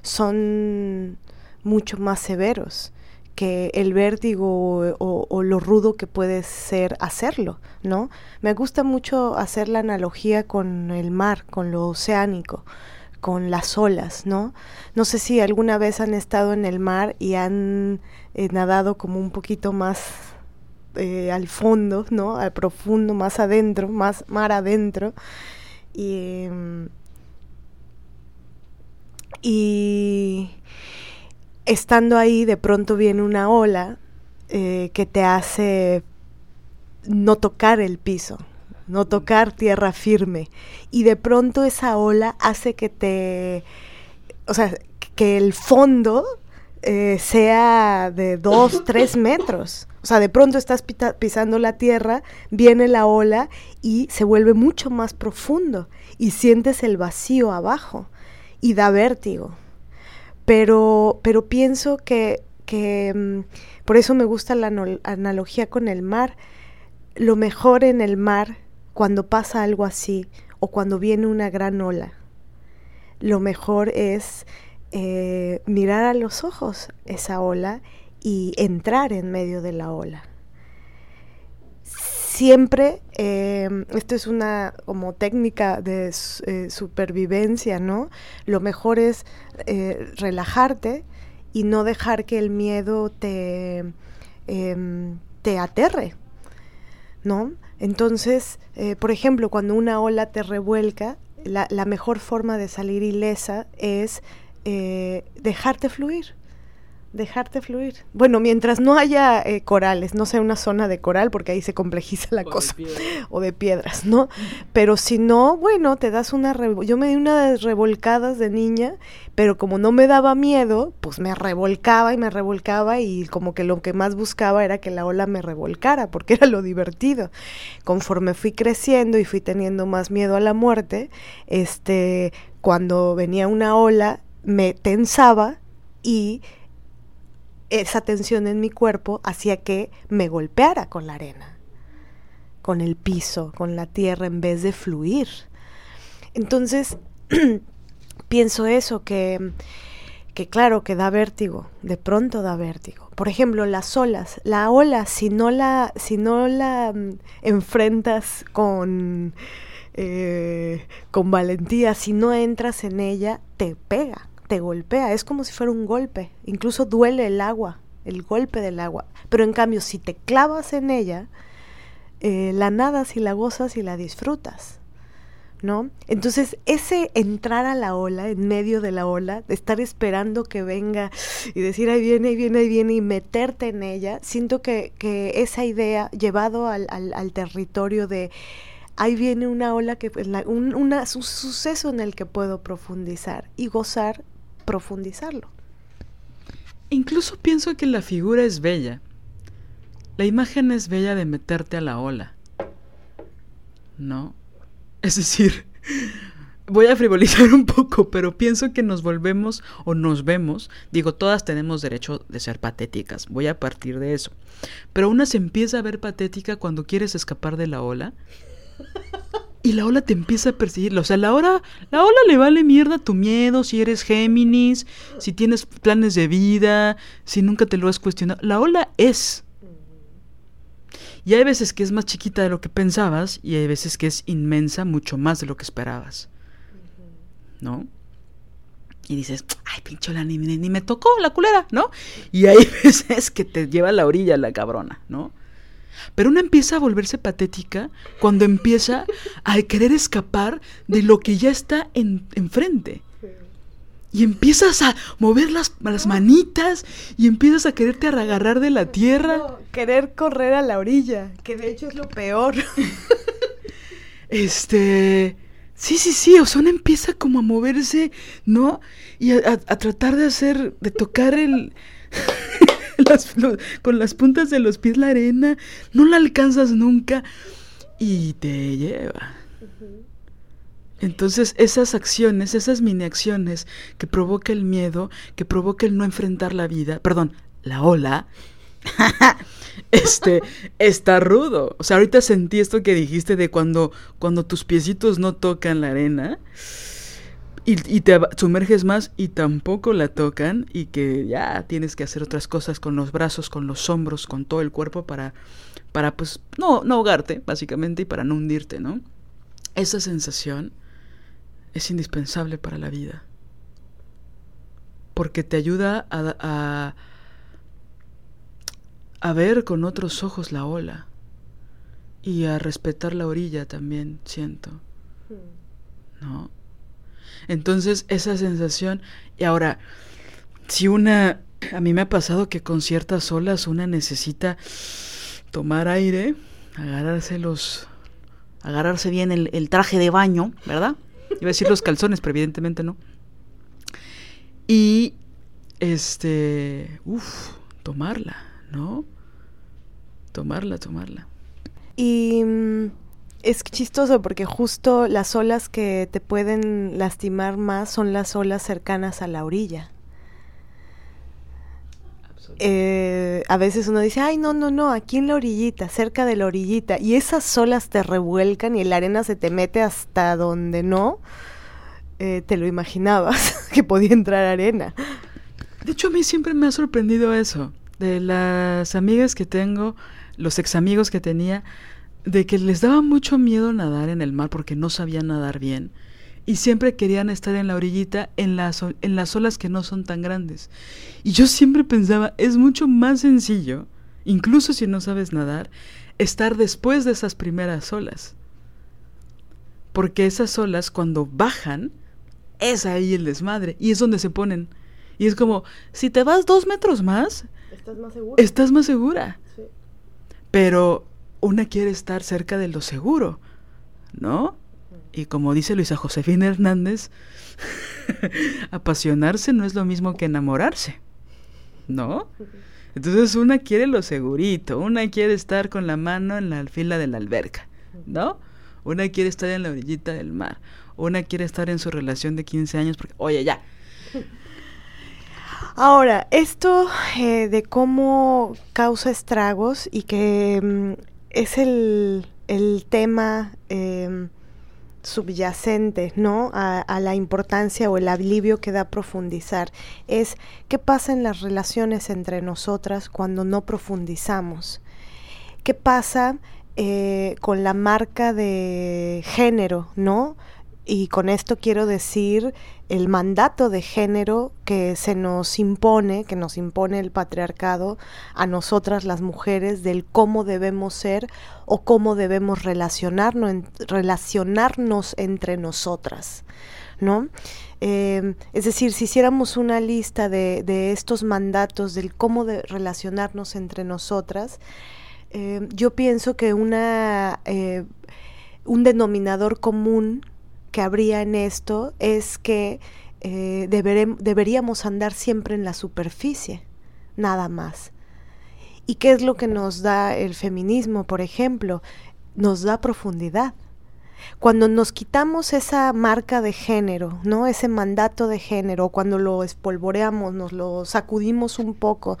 son mucho más severos que el vértigo o, lo rudo que puede ser hacerlo, ¿no? Me gusta mucho hacer la analogía con el mar, con lo oceánico, con las olas, ¿no? No sé si alguna vez han estado en el mar y han eh, nadado como un poquito más eh, al fondo, ¿no? Al profundo, más adentro, más mar adentro. Y, y estando ahí, de pronto viene una ola eh, que te hace no tocar el piso, no tocar tierra firme. Y de pronto esa ola hace que te, o sea, que el fondo eh, sea de dos, tres metros. O sea, de pronto estás pisando la tierra, viene la ola y se vuelve mucho más profundo y sientes el vacío abajo y da vértigo. Pero, pero pienso que, que mm, por eso me gusta la analogía con el mar. Lo mejor en el mar, cuando pasa algo así o cuando viene una gran ola, lo mejor es eh, mirar a los ojos esa ola y entrar en medio de la ola. Siempre, em, esto es una como técnica de eh, supervivencia, ¿no? Lo mejor es eh, relajarte y no dejar que el miedo te, em, te aterre, ¿no? Entonces, por ejemplo, cuando una ola te revuelca, la, la mejor forma de salir ilesa es eh, dejarte fluir, dejarte fluir. Bueno, mientras no haya eh, corales, no sea una zona de coral, porque ahí se complejiza la cosa, o de piedras, ¿no? Pero si no, bueno, te das una... Yo me di unas revolcadas de niña, pero como no me daba miedo, pues me revolcaba y me revolcaba y como que lo que más buscaba era que la ola me revolcara, porque era lo divertido. Conforme fui creciendo y fui teniendo más miedo a la muerte, este, cuando venía una ola, me tensaba y esa tensión en mi cuerpo hacía que me golpeara con la arena, con el piso, con la tierra, en vez de fluir. Entonces, pienso eso, que, que claro, que da vértigo, de pronto da vértigo. Por ejemplo, las olas, la ola, si no la, si no la mm, enfrentas con, eh, con valentía, si no entras en ella, te pega te golpea, es como si fuera un golpe, incluso duele el agua, el golpe del agua, pero en cambio si te clavas en ella, eh, la nadas y la gozas y la disfrutas. ¿No? Entonces, ese entrar a la ola, en medio de la ola, de estar esperando que venga y decir, ahí viene, ahí viene, ahí viene, y meterte en ella, siento que, que esa idea, llevado al, al, al territorio de ahí viene una ola que un, un, suceso en el que puedo profundizar y gozar profundizarlo. Incluso pienso que la figura es bella. La imagen es bella de meterte a la ola. ¿No? Es decir, voy a frivolizar un poco, pero pienso que nos volvemos o nos vemos, digo, todas tenemos derecho de ser patéticas, voy a partir de eso. Pero una se empieza a ver patética cuando quieres escapar de la ola y la ola te empieza a perseguir. O sea, la ola, la ola le vale mierda tu miedo, si eres Géminis, si tienes planes de vida, si nunca te lo has cuestionado. La ola es. Y hay veces que es más chiquita de lo que pensabas y hay veces que es inmensa, mucho más de lo que esperabas. ¿No? Y dices, ay, pinchola, ni, ni, ni me tocó la culera, ¿no? Y hay veces que te lleva a la orilla la cabrona, ¿no? Pero una empieza a volverse patética cuando empieza a querer escapar de lo que ya está en, enfrente. Y empiezas a mover las, las, manitas y empiezas a quererte agarrar de la tierra. querer correr a la orilla, que de hecho es lo peor. este... Sí, sí, sí, o sea, una empieza como a moverse, ¿no? Y a tratar de hacer, de tocar el... con las puntas de los pies la arena, no la alcanzas nunca y te lleva. Entonces esas acciones, esas mini acciones que provoca el miedo, que provoca el no enfrentar la vida, perdón, la ola, este, está rudo. O sea, ahorita sentí esto que dijiste de cuando, cuando tus piecitos no tocan la arena y, te sumerges más y tampoco la tocan y que ya tienes que hacer otras cosas con los brazos, con los hombros, con todo el cuerpo para, para pues, no, no ahogarte, básicamente, y para no hundirte, ¿no? Esa sensación es indispensable para la vida. Porque te ayuda a, a, a ver con otros ojos la ola y a respetar la orilla también, siento. Hmm. ¿No? Entonces, esa sensación, y ahora, si una, a mí me ha pasado que con ciertas olas una necesita tomar aire, agarrarse los, agarrarse bien el, traje de baño, ¿verdad? Iba a decir los calzones, pero evidentemente no. Y, este, uff, tomarla, ¿no? Tomarla, tomarla. Y mm, es chistoso porque justo las olas que te pueden lastimar más son las olas cercanas a la orilla. Eh, a veces uno dice, ay, no, no, no, aquí en la orillita, cerca de la orillita, y esas olas te revuelcan y la arena se te mete hasta donde no eh, te lo imaginabas que podía entrar arena. De hecho, a mí siempre me ha sorprendido eso. De las amigas que tengo, los ex amigos que tenía, de que les daba mucho miedo nadar en el mar porque no sabían nadar bien y siempre querían estar en la orillita en las, en las olas que no son tan grandes. Y yo siempre pensaba, es mucho más sencillo, incluso si no sabes nadar, estar después de esas primeras olas. Porque esas olas cuando bajan, es ahí el desmadre y es donde se ponen. Y es como, si te vas dos metros más, estás más segura. Estás más segura. Pero una quiere estar cerca de lo seguro, ¿no? Y como dice Luisa Josefina Hernández, apasionarse no es lo mismo que enamorarse, ¿no? Entonces una quiere lo segurito, una quiere estar con la mano en la fila de la alberca, ¿no? Una quiere estar en la orillita del mar, una quiere estar en su relación de 15 años porque, oye, ya. Ahora, esto eh, de cómo causa estragos y que mm, es el, tema em, subyacente, ¿no? A, la importancia o el alivio que da profundizar. Es qué pasa en las relaciones entre nosotras cuando no profundizamos. ¿Qué pasa eh, con la marca de género, ¿no? Y con esto quiero decir el mandato de género que se nos impone, que nos impone el patriarcado a nosotras las mujeres del cómo debemos ser o cómo debemos relacionarnos, relacionarnos entre nosotras, ¿no? Em, es decir, si hiciéramos una lista de, estos mandatos del cómo de relacionarnos entre nosotras, em, yo pienso que una, eh, un denominador común que habría en esto es que eh, deberíamos andar siempre en la superficie, nada más. ¿Y qué es lo que nos da el feminismo, por ejemplo? Nos da profundidad. Cuando nos quitamos esa marca de género, ¿no? Ese mandato de género, cuando lo espolvoreamos, nos lo sacudimos un poco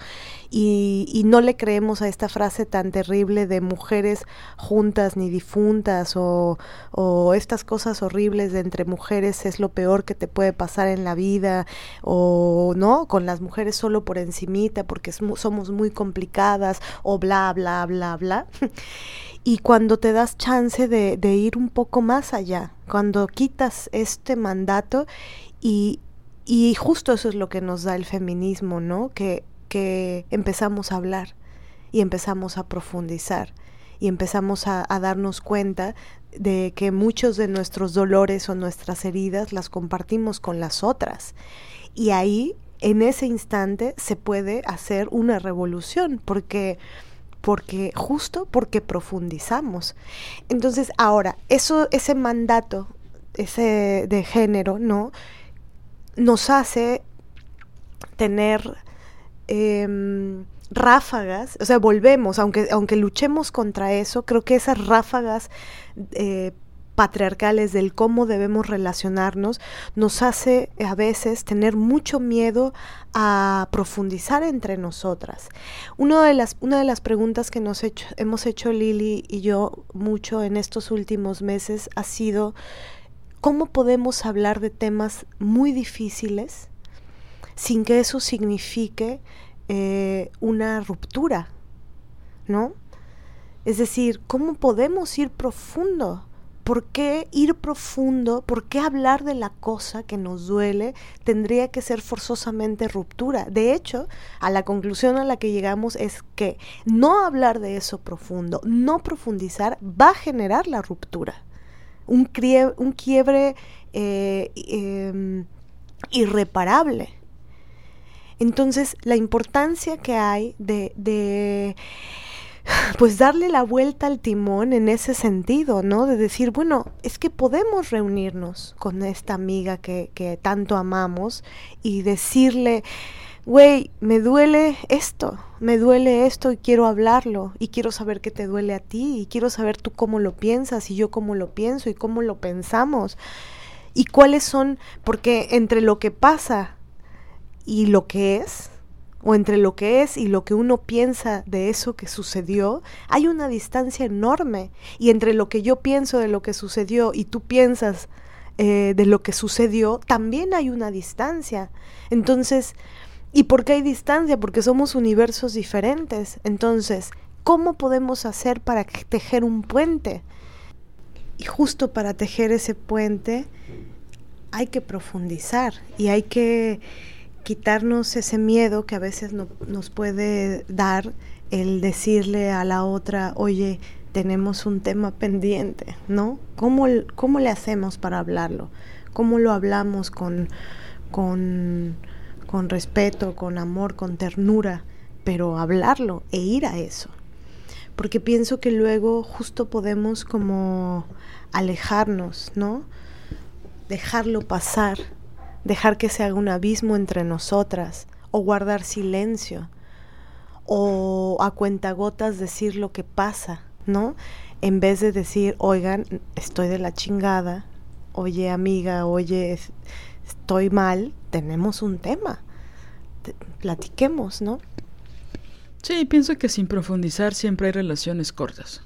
y, no le creemos a esta frase tan terrible de mujeres juntas ni difuntas o, estas cosas horribles de entre mujeres es lo peor que te puede pasar en la vida o no, con las mujeres solo por encimita porque somos muy complicadas o bla, bla, bla, bla. y cuando te das chance de, ir un poco más allá, cuando quitas este mandato y, y justo eso es lo que nos da el feminismo, ¿no? Que, que empezamos a hablar y empezamos a profundizar y empezamos a, a, darnos cuenta de que muchos de nuestros dolores o nuestras heridas las compartimos con las otras. Y ahí, en ese instante, se puede hacer una revolución, porque porque justo porque profundizamos. Entonces, ahora, eso ese mandato ese de género, ¿no? nos hace tener em, ráfagas, o sea, volvemos, aunque, aunque luchemos contra eso, creo que esas ráfagas eh, patriarcales del cómo debemos relacionarnos nos hace a veces tener mucho miedo a profundizar entre nosotras. Una de las, una de las preguntas que nos hemos hecho Lili y yo mucho en estos últimos meses ha sido cómo podemos hablar de temas muy difíciles sin que eso signifique eh, una ruptura, ¿no? Es decir, ¿cómo podemos ir profundo? ¿Por qué ir profundo? ¿Por qué hablar de la cosa que nos duele tendría que ser forzosamente ruptura? De hecho, a la conclusión a la que llegamos es que no hablar de eso profundo, no profundizar, va a generar la ruptura. Un, quiebre, eh, em, irreparable. Entonces, la importancia que hay de pues darle la vuelta al timón en ese sentido, ¿no? De decir, bueno, es que podemos reunirnos con esta amiga que, que tanto amamos y decirle, güey, me duele esto, me duele esto y quiero hablarlo y quiero saber qué te duele a ti y quiero saber tú cómo lo piensas y yo cómo lo pienso y cómo lo pensamos y cuáles son, porque entre lo que pasa y lo que es, o entre lo que es y lo que uno piensa de eso que sucedió, hay una distancia enorme. Y entre lo que yo pienso de lo que sucedió y tú piensas eh, de lo que sucedió, también hay una distancia. Entonces, ¿y por qué hay distancia? Porque somos universos diferentes. Entonces, ¿cómo podemos hacer para tejer un puente? Y justo para tejer ese puente hay que profundizar y hay que quitarnos ese miedo que a veces no, nos puede dar el decirle a la otra, oye, tenemos un tema pendiente, ¿no? ¿Cómo, cómo le hacemos para hablarlo? ¿Cómo lo hablamos con, con, con respeto, con amor, con ternura, pero hablarlo e ir a eso. Porque pienso que luego justo podemos como alejarnos, ¿no? Dejarlo pasar, dejar que se haga un abismo entre nosotras, o guardar silencio, o a cuentagotas decir lo que pasa, ¿no? En vez de decir, oigan, estoy de la chingada, oye amiga, oye, estoy mal, tenemos un tema, platiquemos, ¿no? Sí, pienso que sin profundizar siempre hay relaciones cortas.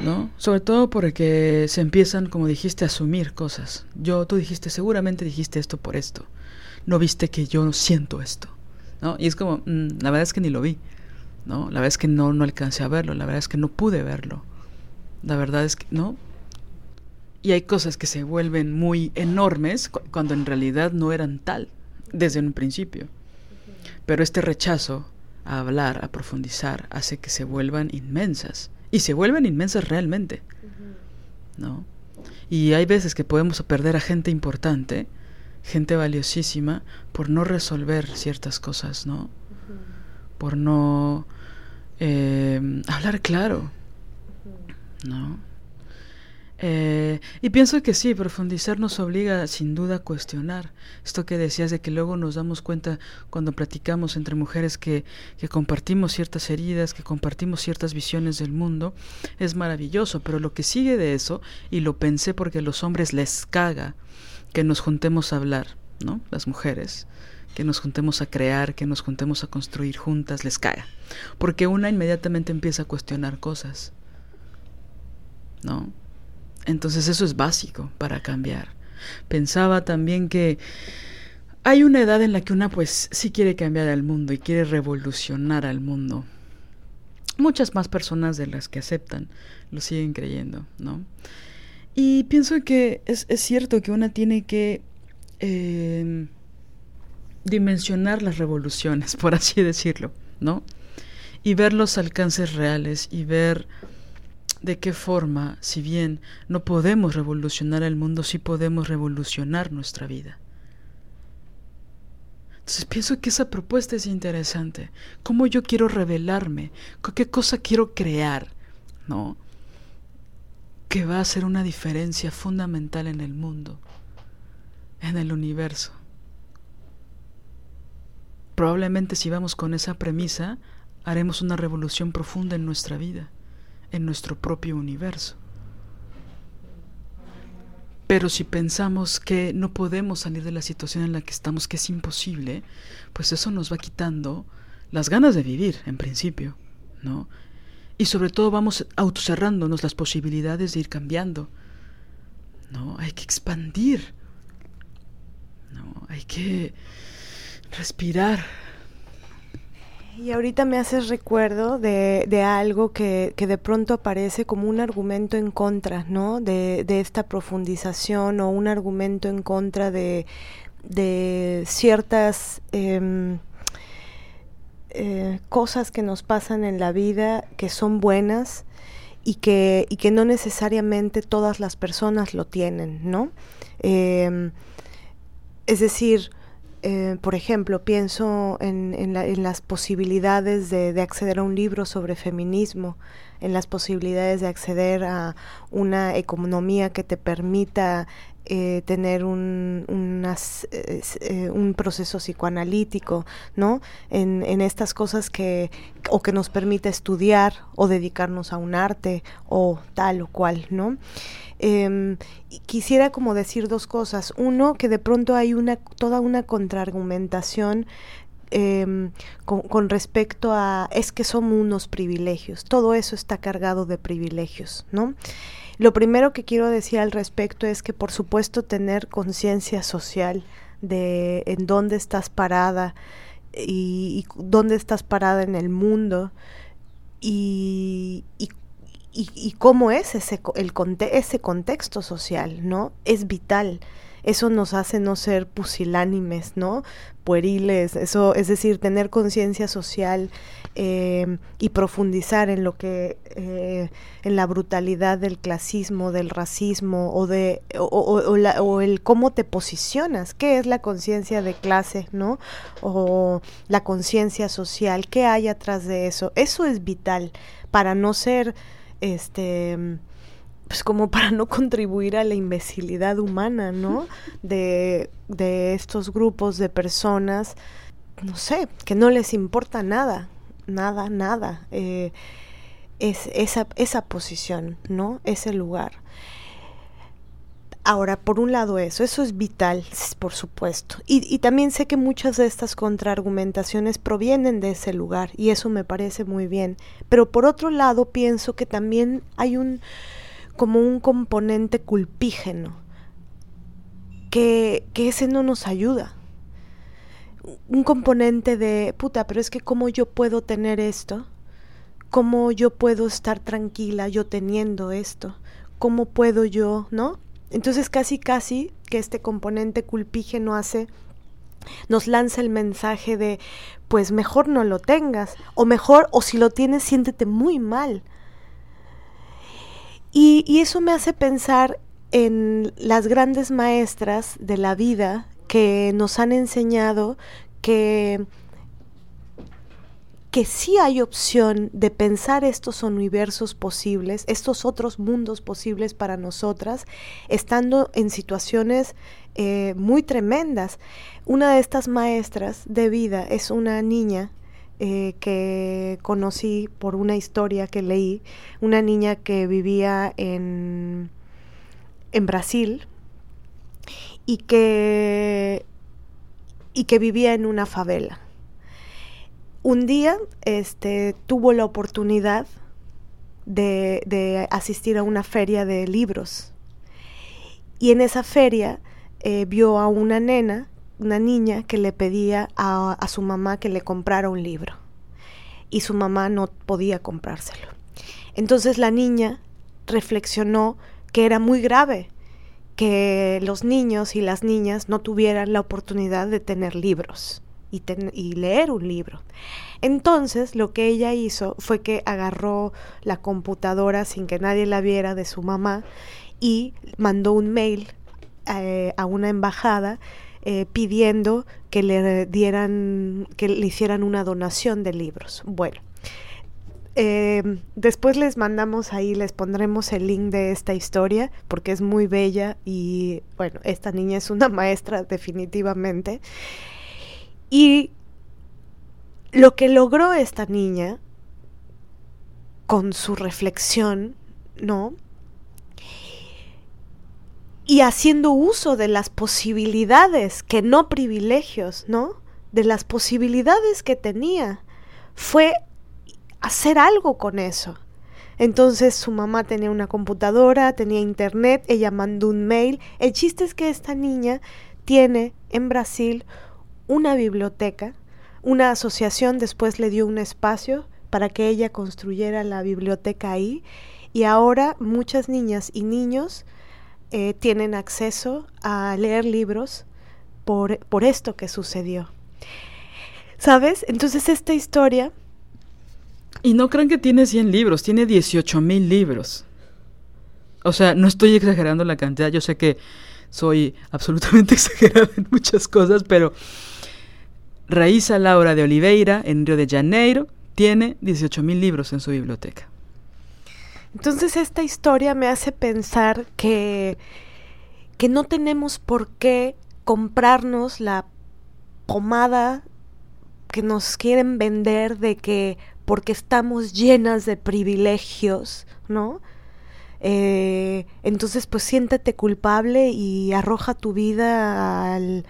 ¿No? Sobre todo porque se empiezan, como dijiste, a asumir cosas. Yo, tú dijiste, seguramente dijiste esto por esto. No viste que yo siento esto. ¿No? Y es como, mm, la verdad es que ni lo vi. ¿No? La verdad es que no, no alcancé a verlo. La verdad es que no pude verlo. La verdad es que, ¿no? Y hay cosas que se vuelven muy enormes cuando en realidad no eran tal desde un principio. Pero este rechazo a hablar, a profundizar, hace que se vuelvan inmensas. Y se vuelven inmensas realmente. ¿No? Y hay veces que podemos perder a gente importante, gente valiosísima, por no resolver ciertas cosas, ¿no? Por no eh, hablar claro, ¿no? Eh, y pienso que sí, profundizar nos obliga sin duda a cuestionar esto que decías de que luego nos damos cuenta cuando platicamos entre mujeres que, que compartimos ciertas heridas, que compartimos ciertas visiones del mundo, es maravilloso, pero lo que sigue de eso, y lo pensé porque a los hombres les caga que nos juntemos a hablar, ¿no? Las mujeres, que nos juntemos a crear, que nos juntemos a construir juntas, les caga, porque una inmediatamente empieza a cuestionar cosas, ¿no? Entonces eso es básico para cambiar. Pensaba también que hay una edad en la que una pues sí quiere cambiar al mundo y quiere revolucionar al mundo. Muchas más personas de las que aceptan lo siguen creyendo, ¿no? Y pienso que es, cierto que una tiene que eh, dimensionar las revoluciones, por así decirlo, ¿no? Y ver los alcances reales y ver de qué forma, si bien no podemos revolucionar el mundo, sí podemos revolucionar nuestra vida. Entonces pienso que esa propuesta es interesante. ¿Cómo yo quiero revelarme? ¿Qué cosa quiero crear? ¿No? Que va a hacer una diferencia fundamental en el mundo, en el universo. Probablemente si vamos con esa premisa, haremos una revolución profunda en nuestra vida en nuestro propio universo. Pero si pensamos que no podemos salir de la situación en la que estamos, que es imposible, pues eso nos va quitando las ganas de vivir, en principio, ¿no? Y sobre todo vamos autocerrándonos las posibilidades de ir cambiando. No, hay que expandir. No, hay que respirar, y ahorita me haces recuerdo de, de algo que, que, de pronto aparece como un argumento en contra, ¿no? De, de esta profundización o un argumento en contra de, de ciertas em, eh, cosas que nos pasan en la vida que son buenas y que, y que no necesariamente todas las personas lo tienen, ¿no? Em, es decir, eh, por ejemplo, pienso en, las posibilidades de, acceder a un libro sobre feminismo, en las posibilidades de acceder a una economía que te permita eh, tener un, eh, un proceso psicoanalítico, ¿no? En, en, estas cosas que, o que nos permita estudiar o dedicarnos a un arte o tal o cual, ¿no? Eh, quisiera como decir dos cosas. Uno, que de pronto hay una, toda una contraargumentación em, con, respecto a es que somos unos privilegios. Todo eso está cargado de privilegios, ¿no? Lo primero que quiero decir al respecto es que por supuesto tener conciencia social de en dónde estás parada y, dónde estás parada en el mundo y, y y, cómo es ese, el, ese contexto social, ¿no? Es vital. eso nos hace no ser pusilánimes, ¿no? Pueriles, eso, es decir, tener conciencia social eh, y profundizar en lo que, eh, en la brutalidad del clasismo, del racismo o de, o, el cómo te posicionas, qué es la conciencia de clase, ¿no? O la conciencia social, qué hay atrás de eso. Eso es vital para no ser, este, pues como para no contribuir a la imbecilidad humana, ¿no? De, de estos grupos de personas, no sé, que no les importa nada, nada, nada. Eh, es esa, esa posición, ¿no? Ese lugar. Ahora, por un lado eso, eso es vital, por supuesto. Y, y, también sé que muchas de estas contraargumentaciones provienen de ese lugar y eso me parece muy bien. Pero por otro lado, pienso que también hay un, como un componente culpígeno, que, que ese no nos ayuda. Un componente de, puta, pero es que cómo yo puedo tener esto, cómo yo puedo estar tranquila yo teniendo esto, cómo puedo yo, ¿no? Entonces casi casi que este componente culpígeno hace nos lanza el mensaje de pues mejor no lo tengas o mejor o si lo tienes siéntete muy mal. Y, eso me hace pensar en las grandes maestras de la vida que nos han enseñado que, que sí hay opción de pensar estos universos posibles, estos otros mundos posibles para nosotras, estando en situaciones eh, muy tremendas. Una de estas maestras de vida es una niña eh, que conocí por una historia que leí, una niña que vivía en, en Brasil y que, y que vivía en una favela. Un día este, tuvo la oportunidad de, de, asistir a una feria de libros. Y en esa feria eh, vio a una nena una niña que le pedía a, a, su mamá que le comprara un libro. Y su mamá no podía comprárselo. Entonces la niña reflexionó que era muy grave que los niños y las niñas no tuvieran la oportunidad de tener libros y, leer un libro. Entonces lo que ella hizo fue que agarró la computadora sin que nadie la viera de su mamá y mandó un mail eh, a una embajada eh, pidiendo que le dieran, que le hicieran una donación de libros. Bueno, eh, después les mandamos ahí, les pondremos el link de esta historia porque es muy bella y bueno, esta niña es una maestra definitivamente. Y lo que logró esta niña con su reflexión, ¿no? y haciendo uso de las posibilidades, que no privilegios, ¿no? De las posibilidades que tenía. Fue hacer algo con eso. Entonces su mamá tenía una computadora, tenía internet, ella mandó un mail. El chiste es que esta niña tiene en Brasil una biblioteca, una asociación después le dio un espacio para que ella construyera la biblioteca ahí y ahora muchas niñas y niños eh, tienen acceso a leer libros por, por esto que sucedió. ¿Sabes? Entonces esta historia... Y no crean que tiene 100 libros, tiene 18 mil libros. O sea, no estoy exagerando la cantidad, yo sé que soy absolutamente exagerada en muchas cosas, pero Raíza Laura de Oliveira, en Río de Janeiro, tiene 18 mil libros en su biblioteca. Entonces esta historia me hace pensar que, que no tenemos por qué comprarnos la pomada que nos quieren vender de que porque estamos llenas de privilegios, ¿no? Eh, entonces pues siéntate culpable y arroja tu vida al,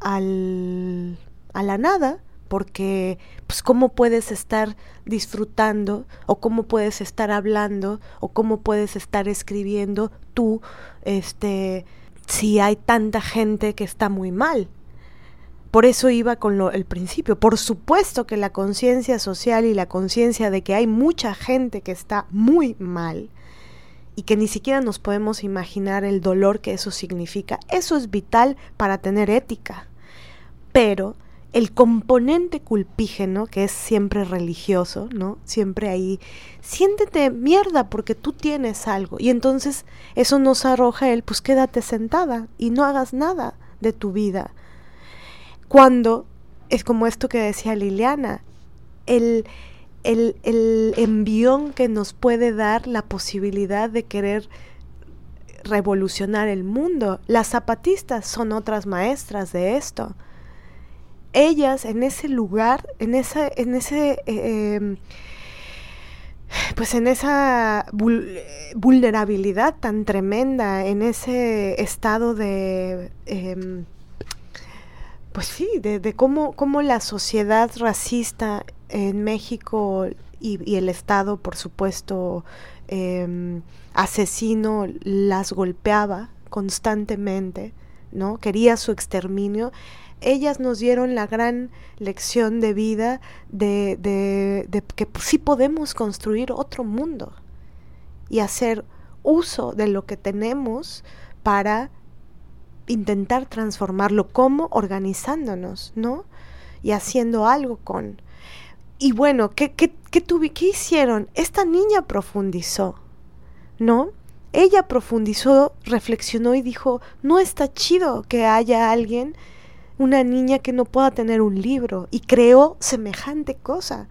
al, a la nada porque pues cómo puedes estar disfrutando o cómo puedes estar hablando o cómo puedes estar escribiendo tú este si hay tanta gente que está muy mal por eso iba con lo, el principio por supuesto que la conciencia social y la conciencia de que hay mucha gente que está muy mal y que ni siquiera nos podemos imaginar el dolor que eso significa. Eso es vital para tener ética. Pero el componente culpígeno, que es siempre religioso, ¿no? Siempre ahí, siéntete mierda porque tú tienes algo. Y entonces eso nos arroja el, pues quédate sentada y no hagas nada de tu vida. Cuando es como esto que decía Liliana, el, el, el envión que nos puede dar la posibilidad de querer revolucionar el mundo. Las zapatistas son otras maestras de esto. Ellas en ese lugar, en esa, en ese eh, em, pues en esa vulnerabilidad tan tremenda, en ese estado de em, pues sí, de, cómo, cómo, la sociedad racista en México y, el Estado, por supuesto, em, asesino, las golpeaba constantemente, ¿no? Quería su exterminio. Ellas nos dieron la gran lección de vida de, de, que sí podemos construir otro mundo y hacer uso de lo que tenemos para intentar transformarlo como organizándonos, ¿no? Y haciendo algo con. Y bueno, ¿qué, qué, qué, ¿qué hicieron? Esta niña profundizó, ¿no? Ella profundizó, reflexionó y dijo, no está chido que haya alguien, una niña que no pueda tener un libro, y creó semejante cosa.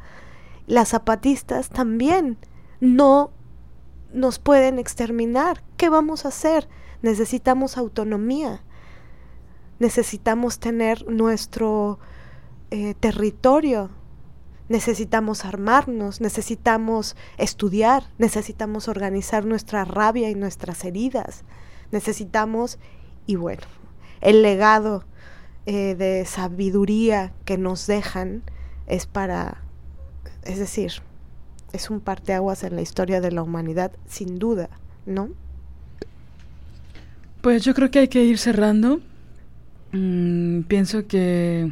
Las zapatistas también no nos pueden exterminar. ¿Qué vamos a hacer? necesitamos autonomía, necesitamos tener nuestro eh, territorio, necesitamos armarnos, necesitamos estudiar, necesitamos organizar nuestra rabia y nuestras heridas, necesitamos, y bueno, el legado eh, de sabiduría que nos dejan es para, es decir, es un parteaguas en la historia de la humanidad, sin duda, ¿no? Pues yo creo que hay que ir cerrando. Mm, pienso que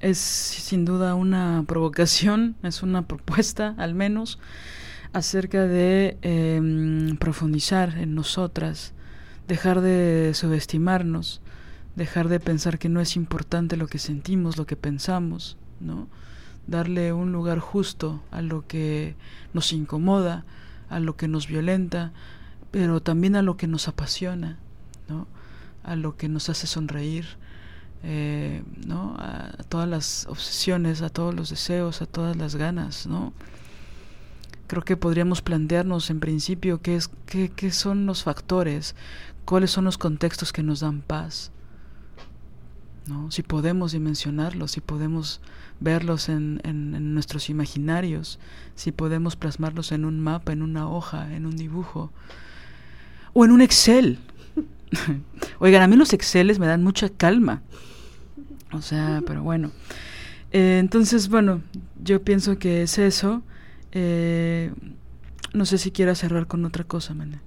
es sin duda una provocación, es una propuesta al menos acerca de em, profundizar en nosotras, dejar de subestimarnos, dejar de pensar que no es importante lo que sentimos, lo que pensamos, ¿no? Darle un lugar justo a lo que nos incomoda, a lo que nos violenta, pero también a lo que nos apasiona a lo que nos hace sonreír, eh, ¿no? a, todas las obsesiones, a todos los deseos, a todas las ganas. ¿no? Creo que podríamos plantearnos en principio qué, es, qué, qué son los factores, cuáles son los contextos que nos dan paz. ¿No? Si podemos dimensionarlos, si podemos verlos en, en, nuestros imaginarios, si podemos plasmarlos en un mapa, en una hoja, en un dibujo, o en un Excel, Oigan, a mí los Exceles me dan mucha calma. O sea, pero bueno. Eh, entonces, bueno, yo pienso que es eso. Eh, no sé si quiera cerrar con otra cosa, Mané.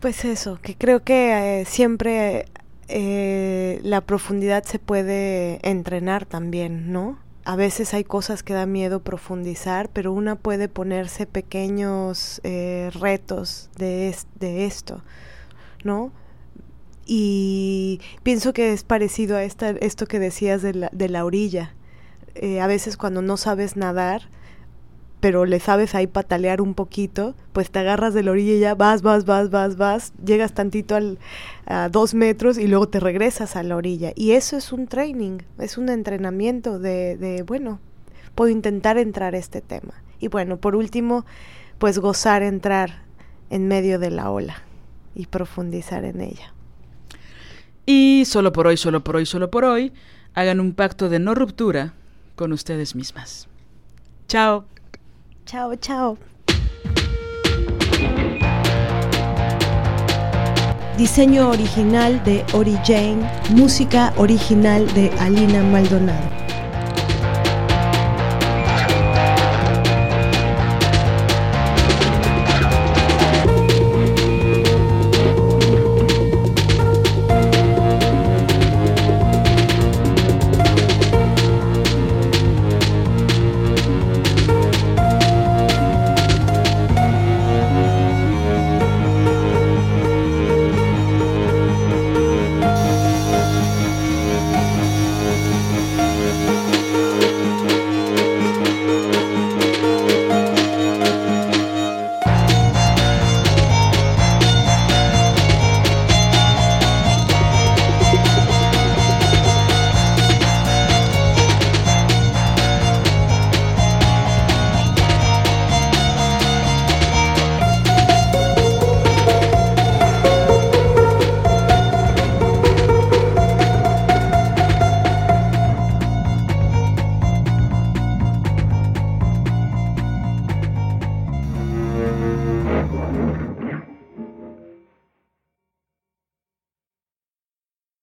Pues eso, que creo que eh, siempre la profundidad se puede entrenar también, ¿no? a veces hay cosas que da miedo profundizar, pero una puede ponerse pequeños eh, retos de, de esto, ¿no? Y pienso que es parecido a esta, esto que decías de la, de la orilla. Eh, a veces cuando no sabes nadar, pero le sabes ahí patalear un poquito, pues te agarras de la orilla y ya vas, vas, vas, vas, vas, llegas tantito a dos metros y luego te regresas a la orilla. Y eso es un training, es un entrenamiento de, de bueno, puedo intentar entrar a este tema. Y bueno, por último, pues gozar entrar en medio de la ola y profundizar en ella. Y solo por hoy, solo por hoy, solo por hoy, hagan un pacto de no ruptura con ustedes mismas. Chao. Chao, chao. Diseño original de Ori Jane, música original de Alina Maldonado.